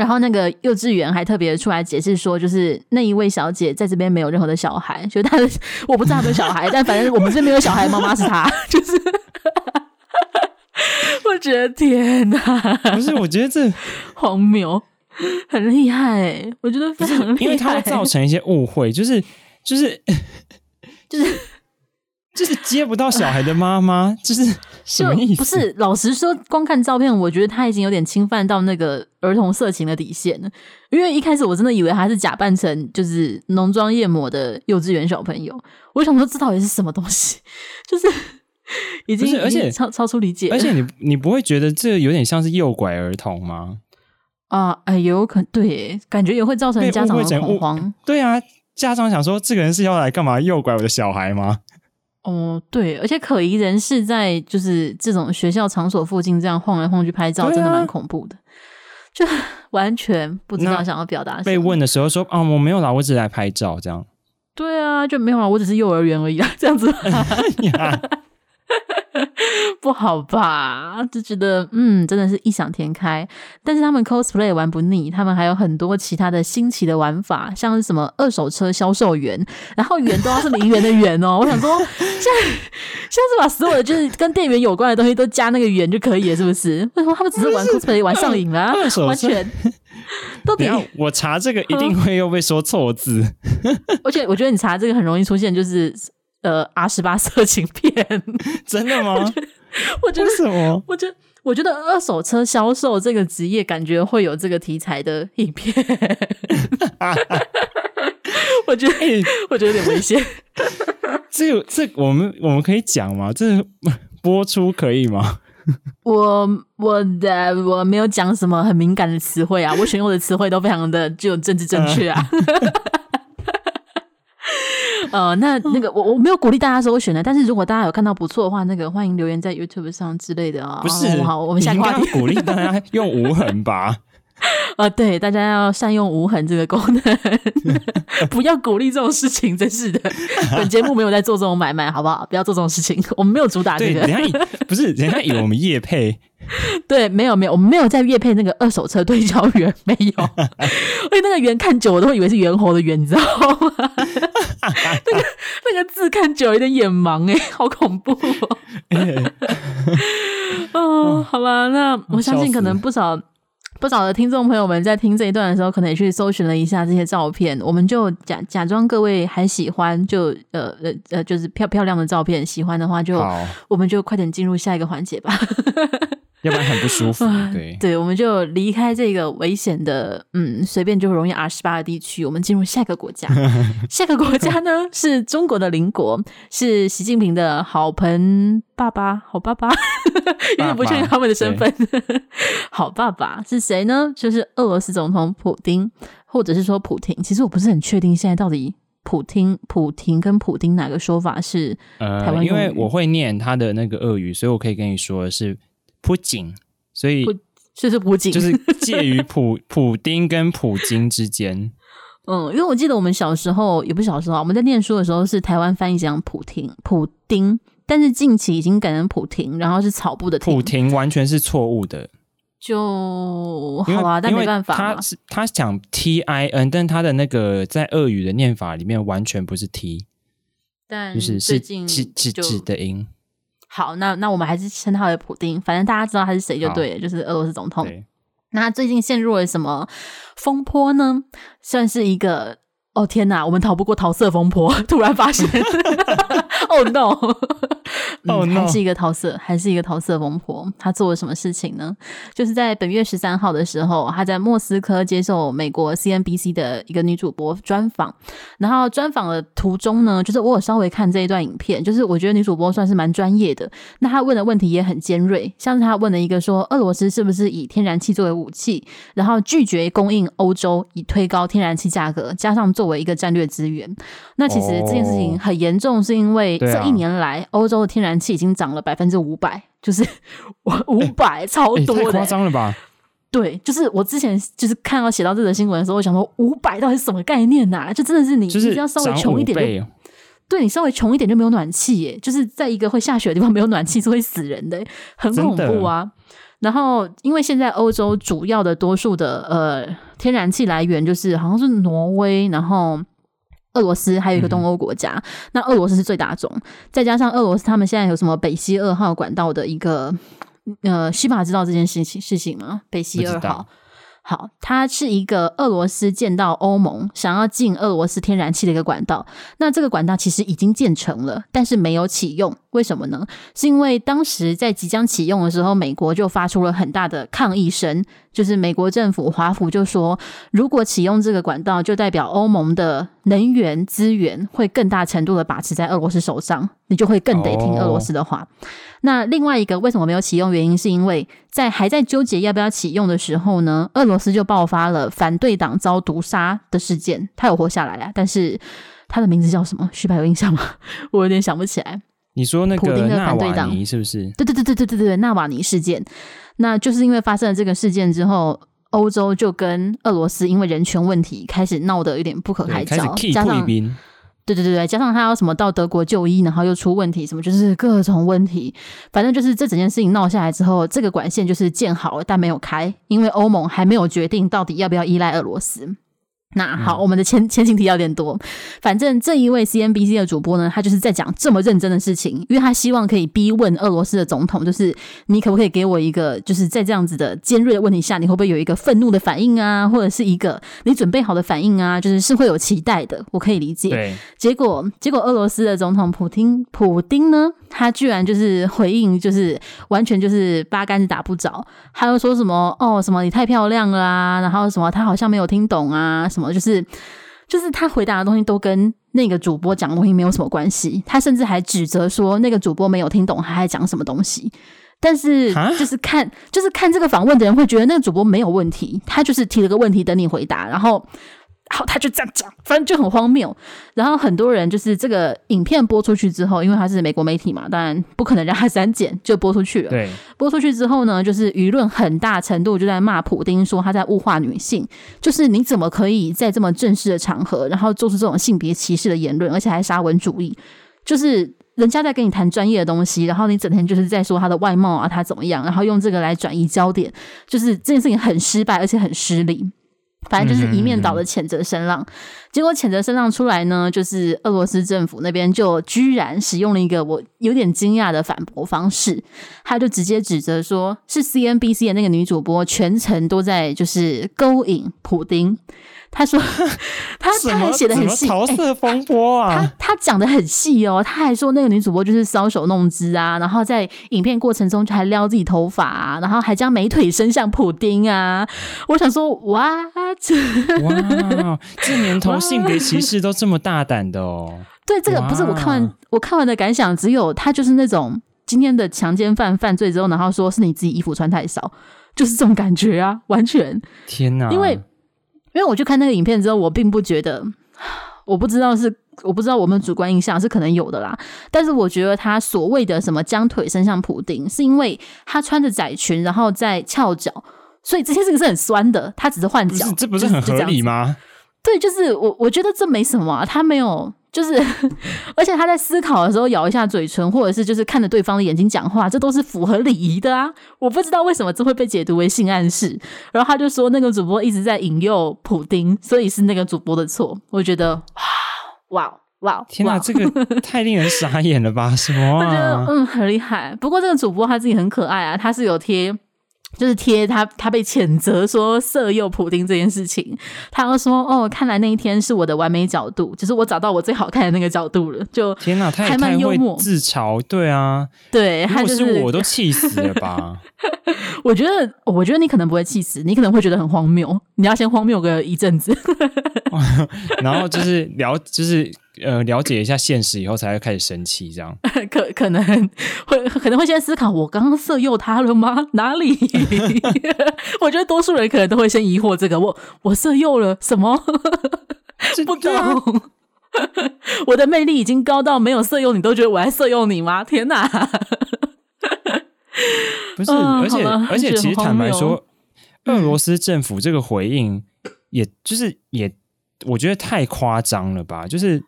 然后那个幼稚园还特别出来解释说，就是那一位小姐在这边没有任何的小孩，就她的我不知道她有小孩，但反正我们这边没有小孩，妈妈是她，就是。我觉得天哪，不是，我觉得这荒谬，很厉害哎，我觉得非常厉害，因为它会造成一些误会，就是就是 就是就是接不到小孩的妈妈，就是什么意思？不是，老实说，光看照片，我觉得他已经有点侵犯到那个儿童色情的底线了。因为一开始我真的以为他是假扮成就是浓妆艳抹的幼稚园小朋友，我想说这到底是什么东西？就是已经而且超超出理解，而且 你你不会觉得这有点像是诱拐儿童吗？啊，哎，有可能对，感觉也会造成家长的恐慌。对啊，家长想说这个人是要来干嘛？诱拐我的小孩吗？哦，对，而且可疑人士在就是这种学校场所附近这样晃来晃去拍照，真的蛮恐怖的，啊、就 完全不知道想要表达什么。被问的时候说：“啊，我没有啦，我只是来拍照。”这样。对啊，就没有啦，我只是幼儿园而已啊，这样子。不好吧？就觉得嗯，真的是异想天开。但是他们 cosplay 玩不腻，他们还有很多其他的新奇的玩法，像是什么二手车销售员，然后员都要是零元的元哦。我想说，现在现在是把所有的就是跟店员有关的东西都加那个元就可以了，是不是？为什么他们只是玩 cosplay 玩上瘾了？完全 到底我查这个一定会又被说错字，而且我觉得你查这个很容易出现就是。呃，R 十八色情片，真的吗？我觉得，为什么？我觉得，我觉得二手车销售这个职业，感觉会有这个题材的影片。我觉得，欸、我觉得有点危险。这个，这、我们我们可以讲吗？这播出可以吗？我我的我没有讲什么很敏感的词汇啊，我选用的词汇都非常的具有政治正确啊。呃，那那个我我没有鼓励大家说我选的，但是如果大家有看到不错的话，那个欢迎留言在 YouTube 上之类的啊。不是，哦、好，我们下个话题。鼓励大家用无痕吧。呃，对，大家要善用无痕这个功能，不要鼓励这种事情，真是的。本节目没有在做这种买卖，好不好？不要做这种事情，我们没有主打这个。人家以不是，人家以为我们业配。对，没有没有，我们没有在业配那个二手车推销员，没有。因为那个员看久，我都会以为是猿猴的猿，你知道吗？那个那个字看久有点眼盲哎，好恐怖哦。哦，好吧，那我相信可能不少。不少的听众朋友们在听这一段的时候，可能也去搜寻了一下这些照片。我们就假假装各位还喜欢，就呃呃呃，就是漂漂亮的照片，喜欢的话就好我们就快点进入下一个环节吧。要不然很不舒服。对对，我们就离开这个危险的，嗯，随便就容易 R 十八的地区，我们进入下一个国家。下一个国家呢是中国的邻国，是习近平的好朋爸爸，好爸爸，有点不确定他们的身份。好爸爸是谁呢？就是俄罗斯总统普丁，或者是说普廷。其实我不是很确定现在到底普丁、普廷跟普丁哪个说法是台湾、呃、因为我会念他的那个俄语，所以我可以跟你说的是。普京，所以就是普京，就是 介于普普丁跟普京之间。嗯，因为我记得我们小时候，也不是小时候，我们在念书的时候是台湾翻译讲普廷、普丁，但是近期已经改成普廷，然后是草部的廷。普廷完全是错误的，就好啊，但没办法，他是他讲 T I N，但他的那个在俄语的念法里面完全不是 T，但就是是是是指的音。好，那那我们还是称他为普丁，反正大家知道他是谁就对了，就是俄罗斯总统。那他最近陷入了什么风波呢？算是一个。哦天哪，我们逃不过桃色风波。突然发现，哦、oh, no，哦、嗯、no，还是一个桃色，还是一个桃色风婆。她做了什么事情呢？就是在本月十三号的时候，她在莫斯科接受美国 CNBC 的一个女主播专访。然后专访的途中呢，就是我有稍微看这一段影片，就是我觉得女主播算是蛮专业的。那她问的问题也很尖锐，像是她问了一个说，俄罗斯是不是以天然气作为武器，然后拒绝供应欧洲，以推高天然气价格，加上。作为一个战略资源，那其实这件事情很严重，是因为这一年来欧洲的天然气已经涨了百分之五百，就是 五百，超多的，太夸张了吧？对，就是我之前就是看到写到这则新闻的时候，我想说五百到底是什么概念呐、啊？就真的是你，就是要稍微穷一点就，对你稍微穷一点就没有暖气耶，就是在一个会下雪的地方没有暖气是会死人的，很恐怖啊。然后，因为现在欧洲主要的多数的呃天然气来源就是好像是挪威，然后俄罗斯，还有一个东欧国家。嗯、那俄罗斯是最大宗，再加上俄罗斯他们现在有什么北溪二号管道的一个呃，西法知道这件事情事情吗？北溪二号。好，它是一个俄罗斯建到欧盟想要进俄罗斯天然气的一个管道。那这个管道其实已经建成了，但是没有启用。为什么呢？是因为当时在即将启用的时候，美国就发出了很大的抗议声，就是美国政府华府就说，如果启用这个管道，就代表欧盟的能源资源会更大程度的把持在俄罗斯手上，你就会更得听俄罗斯的话。Oh. 那另外一个为什么没有启用？原因是因为在还在纠结要不要启用的时候呢，俄罗斯就爆发了反对党遭毒杀的事件，他有活下来啊，但是他的名字叫什么？徐白有印象吗？我有点想不起来。你说那个普丁的反对党是不是？对对对对对对对，纳瓦尼事件，那就是因为发生了这个事件之后，欧洲就跟俄罗斯因为人权问题开始闹得有点不可开交，加上对对对对，加上他要什么到德国就医，然后又出问题，什么就是各种问题，反正就是这整件事情闹下来之后，这个管线就是建好了，但没有开，因为欧盟还没有决定到底要不要依赖俄罗斯。那好，我们的前前情提要有点多。反正这一位 CNBC 的主播呢，他就是在讲这么认真的事情，因为他希望可以逼问俄罗斯的总统，就是你可不可以给我一个，就是在这样子的尖锐的问题下，你会不会有一个愤怒的反应啊，或者是一个你准备好的反应啊？就是是会有期待的，我可以理解。对，结果结果俄罗斯的总统普丁普丁呢，他居然就是回应，就是完全就是八竿子打不着，他又说什么哦什么你太漂亮啦啊，然后什么他好像没有听懂啊什么。就是，就是他回答的东西都跟那个主播讲的东西没有什么关系。他甚至还指责说那个主播没有听懂他在讲什么东西。但是，就是看，就是看这个访问的人会觉得那个主播没有问题，他就是提了个问题等你回答，然后。好，他就这样讲，反正就很荒谬。然后很多人就是这个影片播出去之后，因为他是美国媒体嘛，当然不可能让他删减，就播出去了。对，播出去之后呢，就是舆论很大程度就在骂普丁，说他在物化女性。就是你怎么可以在这么正式的场合，然后做出这种性别歧视的言论，而且还沙文主义？就是人家在跟你谈专业的东西，然后你整天就是在说他的外貌啊，他怎么样，然后用这个来转移焦点，就是这件事情很失败，而且很失礼。反正就是一面倒的谴责声浪，结果谴责声浪出来呢，就是俄罗斯政府那边就居然使用了一个我有点惊讶的反驳方式，他就直接指责说是 CNBC 的那个女主播全程都在就是勾引普丁。他说 他他还写的很细，桃色风波啊！欸、他他讲的很细哦，他还说那个女主播就是搔首弄姿啊，然后在影片过程中就还撩自己头发啊，然后还将美腿伸向普丁啊。我想说，哇，哇，这年头性别歧视都这么大胆的哦？对，这个不是我看完我看完的感想，只有他就是那种今天的强奸犯犯罪之后，然后说是你自己衣服穿太少，就是这种感觉啊，完全天哪，因为。因为我去看那个影片之后，我并不觉得，我不知道是我不知道我们主观印象是可能有的啦。但是我觉得他所谓的什么将腿伸向普丁，是因为他穿着窄裙，然后在翘脚，所以这些事情是很酸的。他只是换脚，这不是很合理吗？对，就是我我觉得这没什么啊，他没有。就是，而且他在思考的时候咬一下嘴唇，或者是就是看着对方的眼睛讲话，这都是符合礼仪的啊！我不知道为什么这会被解读为性暗示。然后他就说那个主播一直在引诱普丁，所以是那个主播的错。我觉得哇哇哇！天哪，这个 太令人傻眼了吧？什么啊？我觉得嗯很厉害。不过这个主播他自己很可爱啊，他是有贴。就是贴他，他被谴责说色诱普丁这件事情，他要说哦，看来那一天是我的完美角度，就是我找到我最好看的那个角度了。就天哪，他也太会自嘲，对啊，对，他就是，如果是我都气死了吧？我觉得，我觉得你可能不会气死，你可能会觉得很荒谬，你要先荒谬个一阵子，然后就是聊，就是。呃，了解一下现实以后才会开始生气，这样 可可能会可能会先思考，我刚刚色诱他了吗？哪里？我觉得多数人可能都会先疑惑这个，我我色诱了什么？不懂。我的魅力已经高到没有色诱你都觉得我在色诱你吗？天哪！不是，而且而且，其实坦白说，俄罗斯政府这个回应，也就是也，我觉得太夸张了吧？就是。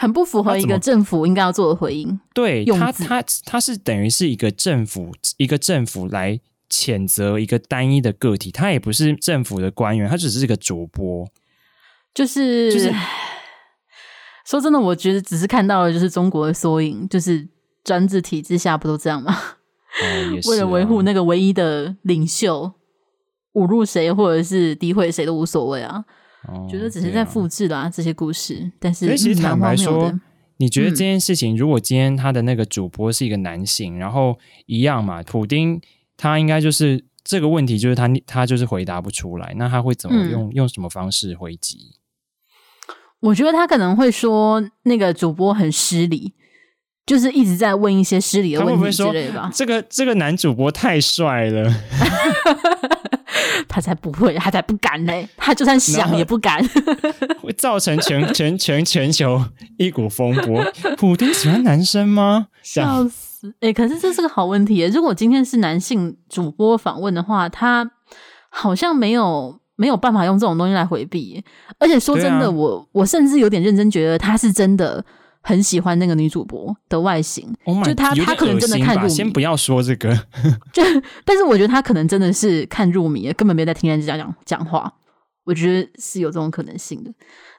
很不符合一个政府应该要做的回应。对他，他他是等于是一个政府，一个政府来谴责一个单一的个体，他也不是政府的官员，他只是一个主播。就是就是，说真的，我觉得只是看到了就是中国的缩影，就是专制体制下不都这样吗？哦，啊、为了维护那个唯一的领袖，侮辱谁或者是诋毁谁都无所谓啊。哦、觉得只是在复制啦、啊、这些故事，但是其实坦白说，嗯、你觉得这件事情，如果今天他的那个主播是一个男性，嗯、然后一样嘛，普丁他应该就是这个问题，就是他他就是回答不出来，那他会怎么用、嗯、用什么方式回击？我觉得他可能会说那个主播很失礼。就是一直在问一些失礼的问题之类的吧。这个这个男主播太帅了，他才不会，他才不敢嘞。他就算想也不敢，会造成全 全全全球一股风波。普丁喜欢男生吗？笑死！哎、欸，可是这是个好问题。如果今天是男性主播访问的话，他好像没有没有办法用这种东西来回避。而且说真的，啊、我我甚至有点认真觉得他是真的。很喜欢那个女主播的外形，oh、my, 就她她可能真的看入迷。先不要说这个，就但是我觉得她可能真的是看入迷，根本没在听人家讲讲话。我觉得是有这种可能性的。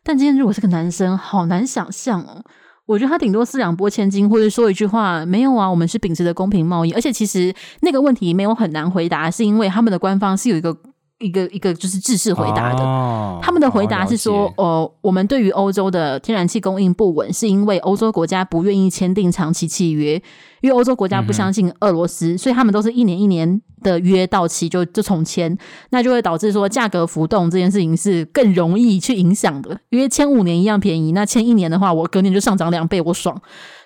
但今天如果是个男生，好难想象哦。我觉得他顶多四两拨千斤，或者说一句话，没有啊，我们是秉持着公平贸易。而且其实那个问题没有很难回答，是因为他们的官方是有一个。一个一个就是制式回答的，哦、他们的回答是说，哦，呃、我们对于欧洲的天然气供应不稳，是因为欧洲国家不愿意签订长期契约，因为欧洲国家不相信俄罗斯，嗯、所以他们都是一年一年的约到期就就重签，那就会导致说价格浮动这件事情是更容易去影响的，因为签五年一样便宜，那签一年的话，我隔年就上涨两倍，我爽，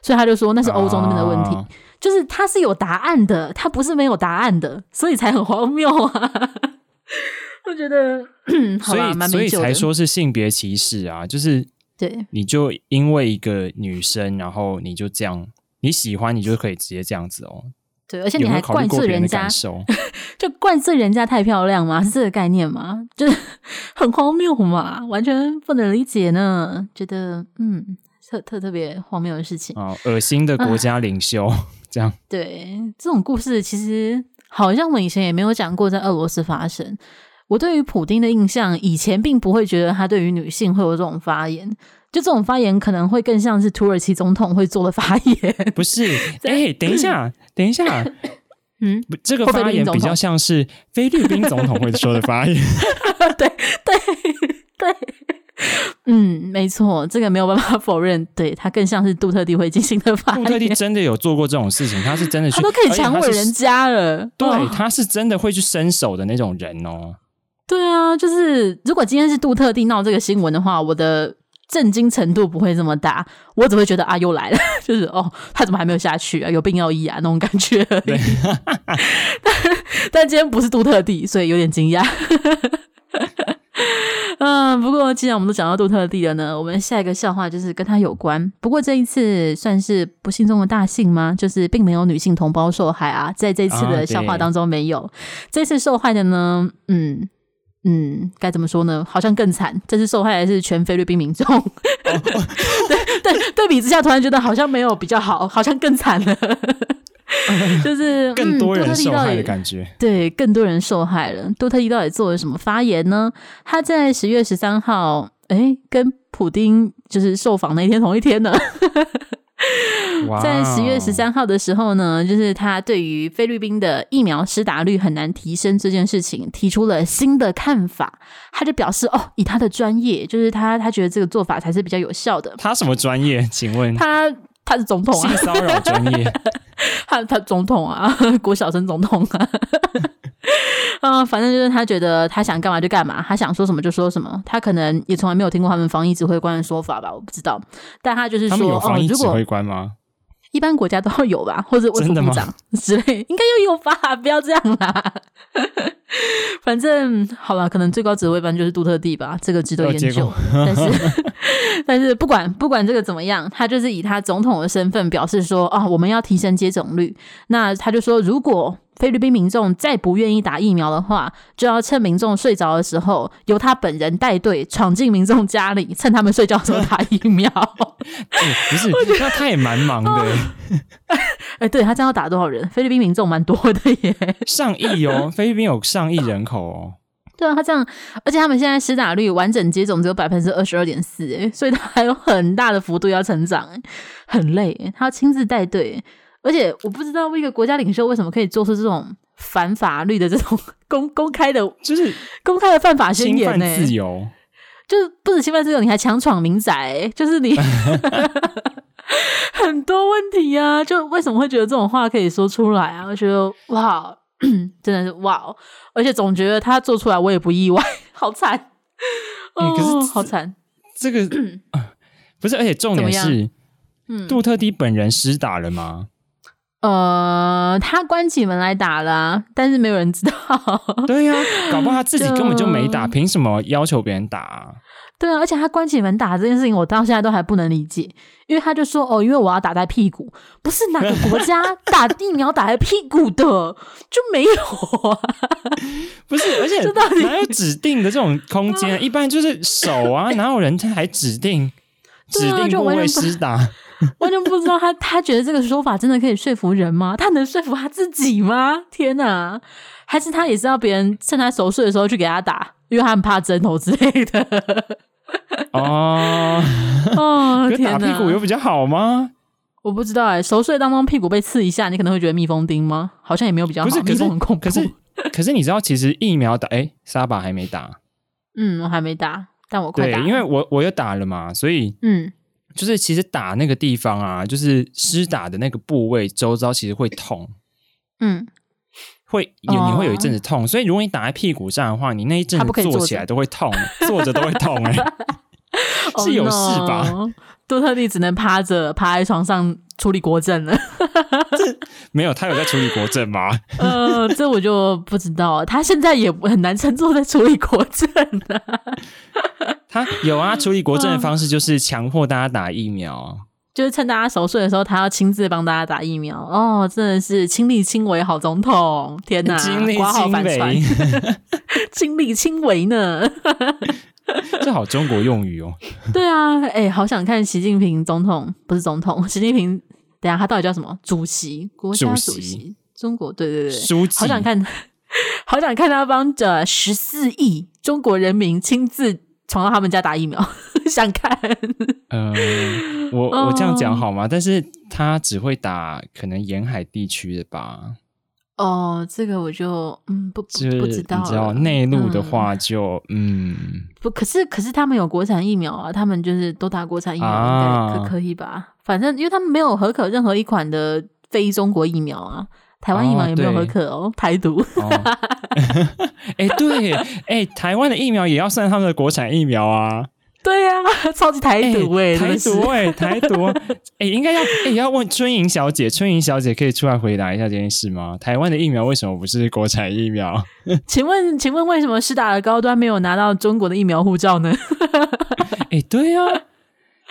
所以他就说那是欧洲那边的问题，哦、就是他是有答案的，他不是没有答案的，所以才很荒谬啊。我觉得，所以所以才说是性别歧视啊，就是对，你就因为一个女生，然后你就这样，你喜欢你就可以直接这样子哦。对，而且你还灌醉人家，就灌醉人家太漂亮吗？是这个概念吗？就是很荒谬嘛，完全不能理解呢。觉得嗯，特特特别荒谬的事情啊，恶心的国家领袖、啊、这样。对，这种故事其实。好像我们以前也没有讲过在俄罗斯发生。我对于普丁的印象，以前并不会觉得他对于女性会有这种发言，就这种发言可能会更像是土耳其总统会做的发言。不是，哎，等一下，等一下，嗯，这个发言比较像是菲律宾总统会说的发言。对对对。嗯，没错，这个没有办法否认，对，他更像是杜特地会进行的发言。杜特地真的有做过这种事情，他是真的 去，他都可以强吻人家了。对，他是真的会去伸手的那种人哦。对啊，就是如果今天是杜特地闹这个新闻的话，我的震惊程度不会这么大，我只会觉得啊，又来了，就是哦，他怎么还没有下去啊？有病要医啊，那种感觉而已。对但但今天不是杜特地，所以有点惊讶。嗯，不过既然我们都讲到杜特地了呢，我们下一个笑话就是跟他有关。不过这一次算是不幸中的大幸吗？就是并没有女性同胞受害啊，在这次的笑话当中没有。啊、这次受害的呢，嗯嗯，该怎么说呢？好像更惨。这次受害的是全菲律宾民众。哦、对对，对比之下，突然觉得好像没有比较好，好像更惨了。就是更多人受害的感觉，嗯、对，更多人受害了。杜特地到底做了什么发言呢？他在十月十三号，哎，跟普丁就是受访那一天同一天呢。在十月十三号的时候呢，就是他对于菲律宾的疫苗施打率很难提升这件事情提出了新的看法。他就表示，哦，以他的专业，就是他他觉得这个做法才是比较有效的。他什么专业？请问他？他是总统啊，性骚扰专业。他他总统啊，郭晓生总统啊。啊，反正就是他觉得他想干嘛就干嘛，他想说什么就说什么。他可能也从来没有听过他们防疫指挥官的说法吧，我不知道。但他就是说，他们有防疫指挥官吗？哦，一般国家都要有吧，或者卫生部长之类，应该要有吧？不要这样啦。反正好了，可能最高指挥官就是杜特地吧，这个值得研究。但是，但是不管不管这个怎么样，他就是以他总统的身份表示说啊，我们要提升接种率。那他就说，如果菲律宾民众再不愿意打疫苗的话，就要趁民众睡着的时候，由他本人带队闯进民众家里，趁他们睡觉的时候打疫苗。欸、不是，那他也蛮忙的。哎、欸，对，他这样要打多少人？菲律宾民众蛮多的耶，上亿哦，菲律宾有上亿人口哦。对啊，他这样，而且他们现在施打率完整接种只有百分之二十二点四，哎，所以他还有很大的幅度要成长，很累，他要亲自带队。而且我不知道一个国家领袖为什么可以做出这种反法律的这种 公公开的，就是 公开的犯法宣言呢、欸？自由，就是不止侵犯自由，你还强闯民宅，就是你 很多问题啊！就为什么会觉得这种话可以说出来啊？我觉得哇，真的是哇！而且总觉得他做出来我也不意外，好惨哦，欸、可是好惨，这个 不是，而且重点是，嗯，杜特地本人施打了吗？呃，他关起门来打了，啊，但是没有人知道。对呀，啊，搞不好他自己根本就没打，凭什么要求别人打啊？对啊，而且他关起门打这件事情，我到现在都还不能理解，因为他就说哦，因为我要打在屁股，不是哪个国家打疫苗打在屁股的就没有啊？不是，而且哪有指定的这种空间？一般就是手啊，哪有人他还指定指定部位施打？完全不知道他，他觉得这个说法真的可以说服人吗？他能说服他自己吗？天哪！还是他也是要别人趁他熟睡的时候去给他打，因为他很怕针头之类的。哦哦，天哪！打屁股有比较好吗？我不知道哎、欸，熟睡当中屁股被刺一下，你可能会觉得蜜蜂叮吗？好像也没有比较好。不是，蜜蜂很恐怖。可是，可是 你知道，其实疫苗打，哎、欸，沙巴还没打。嗯，我还没打，但我快打。对，因为我我又打了嘛，所以嗯。就是其实打那个地方啊，就是施打的那个部位周遭其实会痛，嗯，会有你会有一阵子痛，哦，所以如果你打在屁股上的话，你那一阵子坐起来都会痛，坐着都会痛，欸，哎，是有事吧？杜特地只能趴着趴在床上处理国政了。没有，他有在处理国政吗？呃，这我就不知道，他现在也很难称作在处理国政啊。他有啊，处理国政的方式就是强迫大家打疫苗，就是趁大家熟睡的时候，他要亲自帮大家打疫苗。哦，真的是亲力亲为好总统！天哪，亲力亲为，亲力亲为呢？这好中国用语哦。对啊，哎、欸，好想看习近平总统，不是总统，习近平，等下他到底叫什么？主席，国家主席，主席中国，对对对，书记，好想看，好想看他帮着十四亿中国人民亲自。闯到他们家打疫苗，想看？呃，我我这样讲好吗？Oh. 但是他只会打可能沿海地区的吧？哦、oh，这个我就嗯不不不知道。你知道内陆的话就嗯，嗯不，可是可是他们有国产疫苗啊，他们就是都打国产疫苗，应该可可以吧？反正因为他们没有核可任何一款的非中国疫苗啊。台湾疫苗有没有核可哦，哦台独。哎、对，哎、欸，台湾的疫苗也要算他们的国产疫苗啊。对呀、啊，超级台独哎、欸，台独哎、欸，台独。哎、欸，应该要哎、欸、要问春莹小姐，春莹小姐可以出来回答一下这件事吗？台湾的疫苗为什么不是国产疫苗？请问，请问为什么施打的高端没有拿到中国的疫苗护照呢？哎、欸，对呀、啊，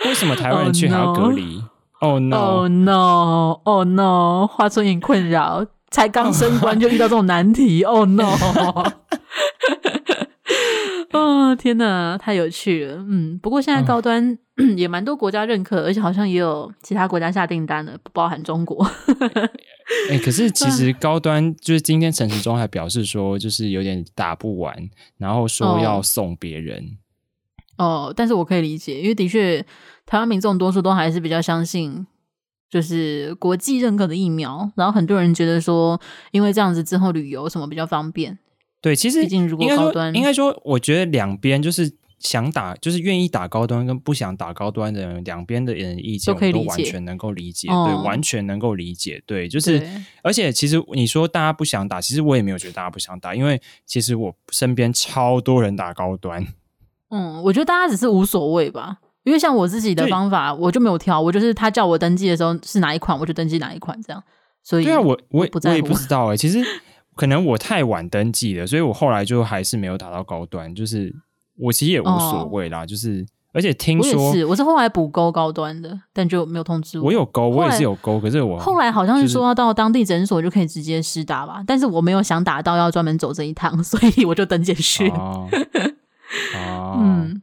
为什么台湾人去还要隔离？Oh, no. Oh no! Oh no! Oh no! 华春影困扰，才刚升官就遇到这种难题。Oh no! 哦天哪，太有趣了。嗯，不过现在高端、嗯、也蛮多国家认可，而且好像也有其他国家下订单了，不包含中国。哎、欸，可是其实高端就是今天陈时中还表示说，就是有点打不完，然后说要送别人。哦，哦，但是我可以理解，因为的确。台湾民众多数都还是比较相信，就是国际认可的疫苗。然后很多人觉得说，因为这样子之后旅游什么比较方便。对，其实毕竟如果高端，应该说，我觉得两边就是想打，就是愿意打高端跟不想打高端的人，两边的人意见都完全能够理解。对，哦、完全能够理解。对，就是，而且其实你说大家不想打，其实我也没有觉得大家不想打，因为其实我身边超多人打高端。嗯，我觉得大家只是无所谓吧。因为像我自己的方法，我就没有挑，我就是他叫我登记的时候是哪一款，我就登记哪一款这样。所以，对啊，我我我也不知道哎、欸，其实 可能我太晚登记了，所以我后来就还是没有打到高端。就是我其实也无所谓啦、哦，就是而且听说我也是，我是后来补勾高端的，但就没有通知我。我有勾，我也是有勾，可是我后来好像是说要到当地诊所就可以直接施打吧，但是我没有想打到要专门走这一趟，所以我就登记去。哦，哦嗯。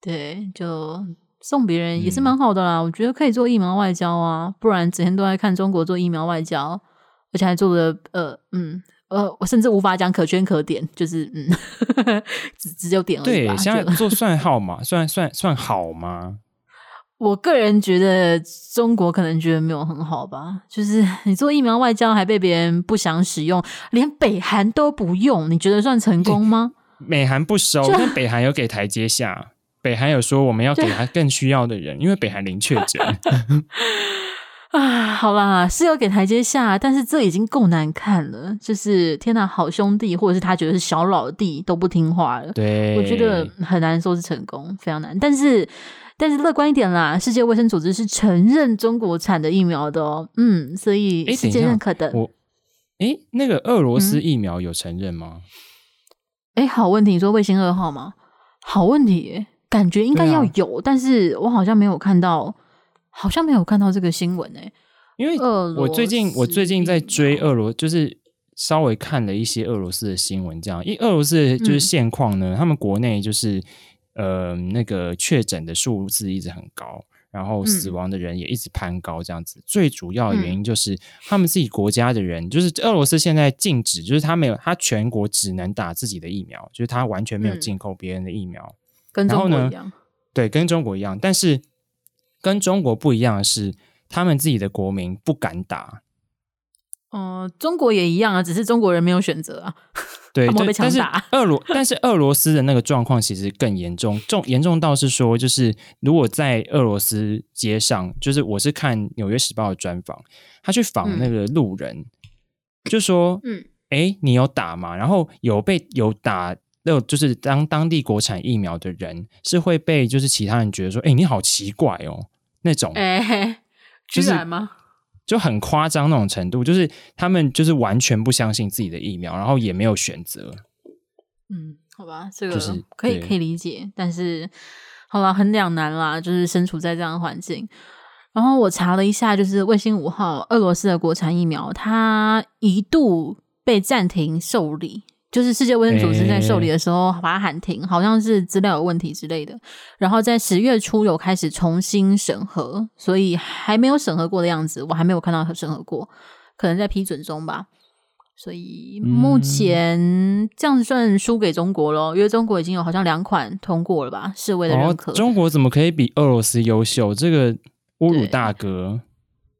对，就送别人也是蛮好的啦、嗯。我觉得可以做疫苗外交啊，不然整天都在看中国做疫苗外交，而且还做的呃嗯呃，我甚至无法讲可圈可点，就是嗯，只只有点而已。对，现在做算 好嘛？算算算好吗？我个人觉得中国可能觉得没有很好吧，就是你做疫苗外交还被别人不想使用，连北韩都不用，你觉得算成功吗？美韩不收，但北韩有给台阶下，北韩有说我们要给他更需要的人，因为北韩零确诊。啊，好啦，是有给台阶下，但是这已经够难看了。就是天哪，好兄弟，或者是他觉得是小老弟都不听话了。对，我觉得很难说是成功，非常难。但是。但是乐观一点啦，世界卫生组织是承认中国产的疫苗的哦，嗯，所以世界认可的。我，哎，那个俄罗斯疫苗有承认吗？哎、嗯，好问题，你说卫星二号吗？好问题，感觉应该要有，啊、但是我好像没有看到，好像没有看到这个新闻哎。因为我最近我最近在追俄罗，就是稍微看了一些俄罗斯的新闻，这样，因为俄罗斯就是现况呢，嗯、他们国内就是。呃，那个确诊的数字一直很高，然后死亡的人也一直攀高，这样子。嗯、最主要的原因就是他们自己国家的人，嗯、就是俄罗斯现在禁止，就是他没有，他全国只能打自己的疫苗，就是他完全没有进口别人的疫苗。跟中国一样。对，跟中国一样，但是跟中国不一样的是，他们自己的国民不敢打。哦、呃，中国也一样啊，只是中国人没有选择啊。对，但是俄罗，但是俄罗斯的那个状况其实更严重，重严重到是说，就是如果在俄罗斯街上，就是我是看《纽约时报》的专访，他去访那个路人，嗯、就说，嗯，哎，你有打吗？然后有被有打，那就是当当地国产疫苗的人，是会被就是其他人觉得说，哎，你好奇怪哦，那种，哎，居然吗？就很夸张那种程度，就是他们就是完全不相信自己的疫苗，然后也没有选择。嗯，好吧，这个可以可以理解，但是好了，很两难啦，就是身处在这样的环境。然后我查了一下，就是卫星五号，俄罗斯的国产疫苗，它一度被暂停受理。就是世界卫生组织在受理的时候把它喊停，好像是资料有问题之类的。然后在十月初有开始重新审核，所以还没有审核过的样子，我还没有看到审核过，可能在批准中吧。所以目前这样子算输给中国咯，因为中国已经有好像两款通过了吧，世卫的认可。中国怎么可以比俄罗斯优秀？这个侮辱大哥。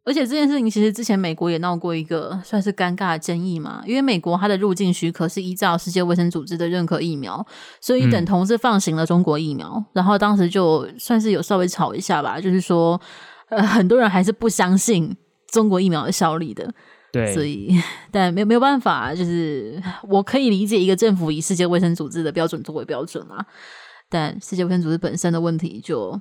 而且这件事情其实之前美国也闹过一个算是尴尬的争议嘛，因为美国它的入境许可是依照世界卫生组织的认可疫苗，所以等同是放行了中国疫苗。嗯、然后当时就算是有稍微吵一下吧，就是说，呃，很多人还是不相信中国疫苗的效力的。对，所以但没有没有办法，就是我可以理解一个政府以世界卫生组织的标准作为标准嘛，但世界卫生组织本身的问题就。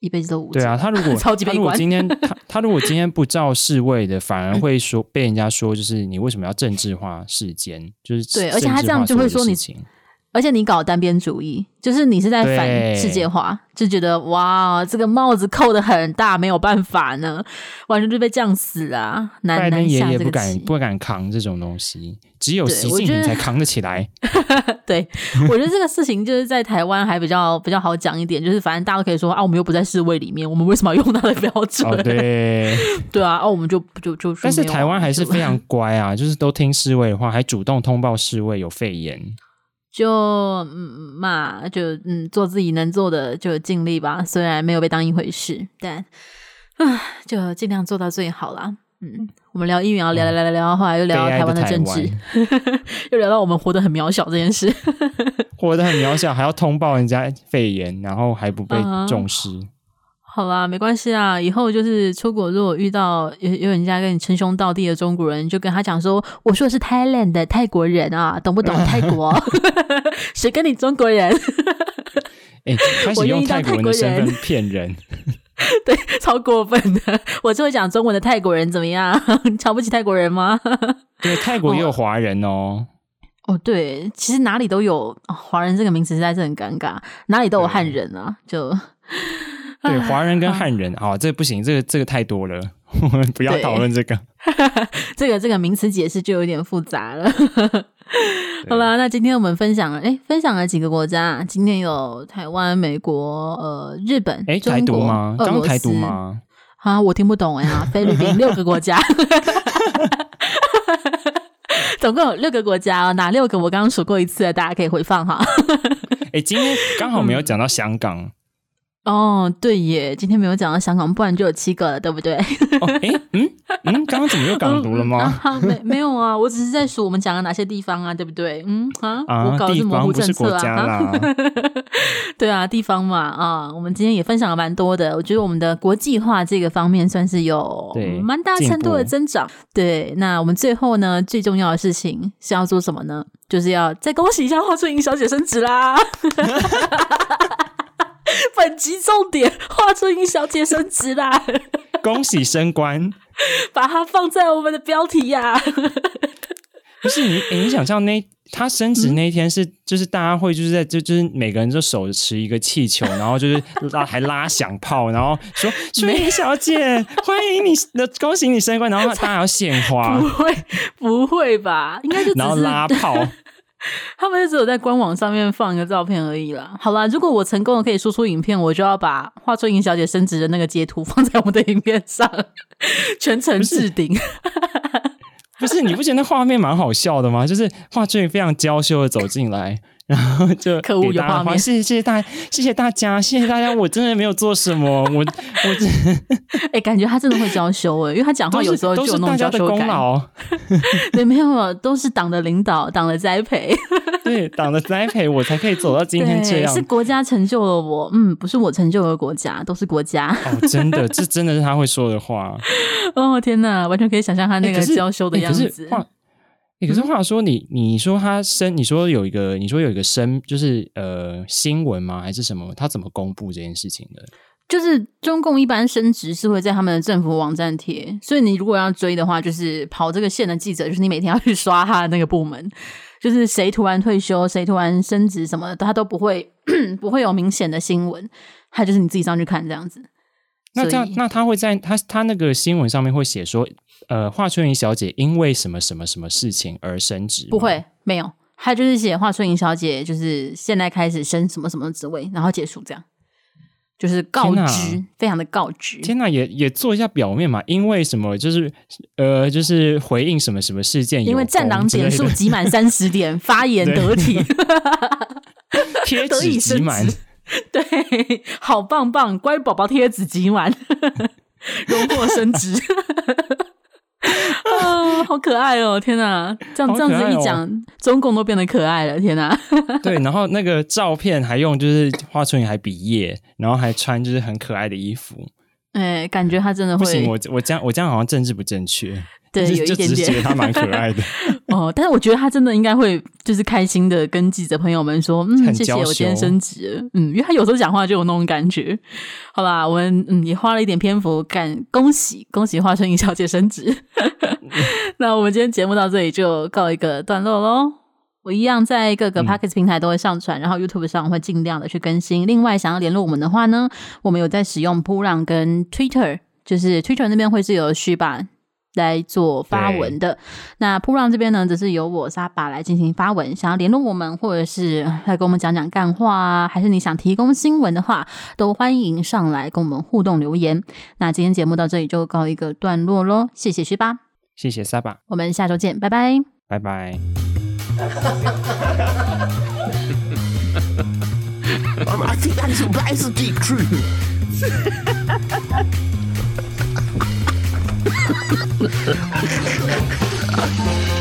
一辈子都无对啊，他如果 他如果今天 他他如果今天不照世卫的，反而会说被人家说，就是你为什么要政治化世间？就是对，而且他这样就会说你，而且你搞单边主义，就是你是在反世界化，就觉得哇，这个帽子扣的很大，没有办法呢，完全就被降死啊！拜登爷爷不敢不敢扛这种东西。只有习近平才扛得起来。对，我觉得这个事情就是在台湾还比较 比较好讲一点，就是反正大家都可以说啊，我们又不在世卫里面，我们为什么要用他的标准？哦、对，对啊，哦，我们就就就。但是台湾还是非常乖啊，就是都听世卫的话，还主动通报世卫有肺炎，就嗯嘛，就嗯做自己能做的，就尽力吧。虽然没有被当一回事，但啊，就尽量做到最好啦。嗯，我们聊疫苗，聊聊聊聊聊，后来又聊到台湾的政治，又聊到我们活得很渺小这件事，活得很渺小，还要通报人家肺炎，然后还不被重视。Uh huh. 好啦，没关系啊，以后就是出国，如果遇到有有人家跟你称兄道弟的中国人，就跟他讲说，我说的是 Thailand 的泰国人啊，懂不懂 泰国？谁跟你中国人？哎、欸，开始用泰国人的身份骗人。对，超过分的！我就会讲中文的泰国人怎么样？瞧不起泰国人吗？对，泰国也有华人哦。哦，对，其实哪里都有华人这个名词，实在是很尴尬。哪里都有汉人啊，就 对华人跟汉人啊、哦，这不行，这个这个太多了，我们不要讨论这个。这个这个名词解释就有点复杂了。好了，那今天我们分享了，哎，分享了几个国家。今天有台湾、美国、呃，日本、诶中国、台独吗？刚台独吗？啊，我听不懂呀。菲律宾六个国家，总共有六个国家哦。哪六个？我刚刚数过一次，大家可以回放哈。哎，今天刚好没有讲到香港。哦，对耶，今天没有讲到香港，不然就有七个了，对不对？哦，哎，嗯嗯，刚刚怎么又港独了吗？嗯 啊、没没有啊，我只是在数我们讲了哪些地方啊，对不对？嗯啊，啊我搞的是模糊政策啊，对啊，地方嘛啊，我们今天也分享了蛮多的，我觉得我们的国际化这个方面算是有蛮大程度的增长。对，那我们最后呢，最重要的事情是要做什么呢？就是要再恭喜一下华春莹小姐升职啦！本集重点，华春莹小姐升职啦！恭喜升官，把它放在我们的标题呀、啊。不是你，欸、你想象那他升职那一天是，嗯、就是大家会就是在就就是每个人就手持一个气球，然后就是拉还拉响炮，然后说春莹小姐欢迎你的恭喜你升官，然后大家要献花，不会不会吧？应该就然后拉炮。他们就只有在官网上面放一个照片而已啦。好啦，如果我成功的可以输出影片，我就要把华春莹小姐升职的那个截图放在我们的影片上，全程置顶。不是，你不觉得那画面蛮好笑的吗？就是华春莹非常娇羞的走进来。然后就可恶有画面，谢谢谢谢大谢谢大家，谢谢大家，我真的没有做什么，我我 哎、欸，感觉他真的会娇羞哎，因为他讲话有时候就有那种娇羞感。对，没有，都是党的领导，党的栽培，对，党的栽培，我才可以走到今天这样。是国家成就了我，嗯，不是我成就了国家，都是国家。哦，真的，这真的是他会说的话。哦天哪，完全可以想象他那个娇羞的样子。欸欸、可是话说你，你你说他升，你说有一个，你说有一个升，就是呃新闻吗？还是什么？他怎么公布这件事情的？就是中共一般升职是会在他们的政府网站贴，所以你如果要追的话，就是跑这个线的记者，就是你每天要去刷他的那个部门，就是谁突然退休，谁突然升职什么的，他都不会 不会有明显的新闻，他就是你自己上去看这样子。那这样，那他会在他他那个新闻上面会写说，呃，华春莹小姐因为什么什么什么事情而升职？不会，没有，他就是写华春莹小姐就是现在开始升什么什么职位，然后结束这样，就是告知，非常的告知。天哪，也也做一下表面嘛，因为什么？就是呃，就是回应什么什么事件，因为战狼点数集满三十点，发言得体，贴 纸集满。对，好棒棒，乖宝宝贴纸集满，荣获升职，啊，好可爱哦！天哪，这样、哦、这样子一讲，中共都变得可爱了，天哪！对，然后那个照片还用就是华春莹还比耶，然后还穿就是很可爱的衣服，哎，感觉他真的会。不行，我我这样我这样好像政治不正确。对，有一点点，觉得他蛮可爱的哦。但是我觉得他真的应该会就是开心的跟记者朋友们说，嗯，谢谢我今天升职，嗯，因为他有时候讲话就有那种感觉。好啦，我们嗯也花了一点篇幅干恭喜恭喜华春莹小姐升职。那我们今天节目到这里就告一个段落喽。我一样在各个 Podcast 平台都会上传，嗯、然后 YouTube 上会尽量的去更新。另外，想要联络我们的话呢，我们有在使用噗浪跟 Twitter，就是 Twitter 那边会是有虚版。来做发文的，对那噗浪这边呢，则是由我沙巴来进行发文。想要联络我们，或者是来跟我们讲讲干话啊，还是你想提供新闻的话，都欢迎上来跟我们互动留言。那今天节目到这里就告一个段落喽，谢谢徐巴，谢谢沙巴，我们下周见，拜拜，拜拜。Ha ha ha ha ha.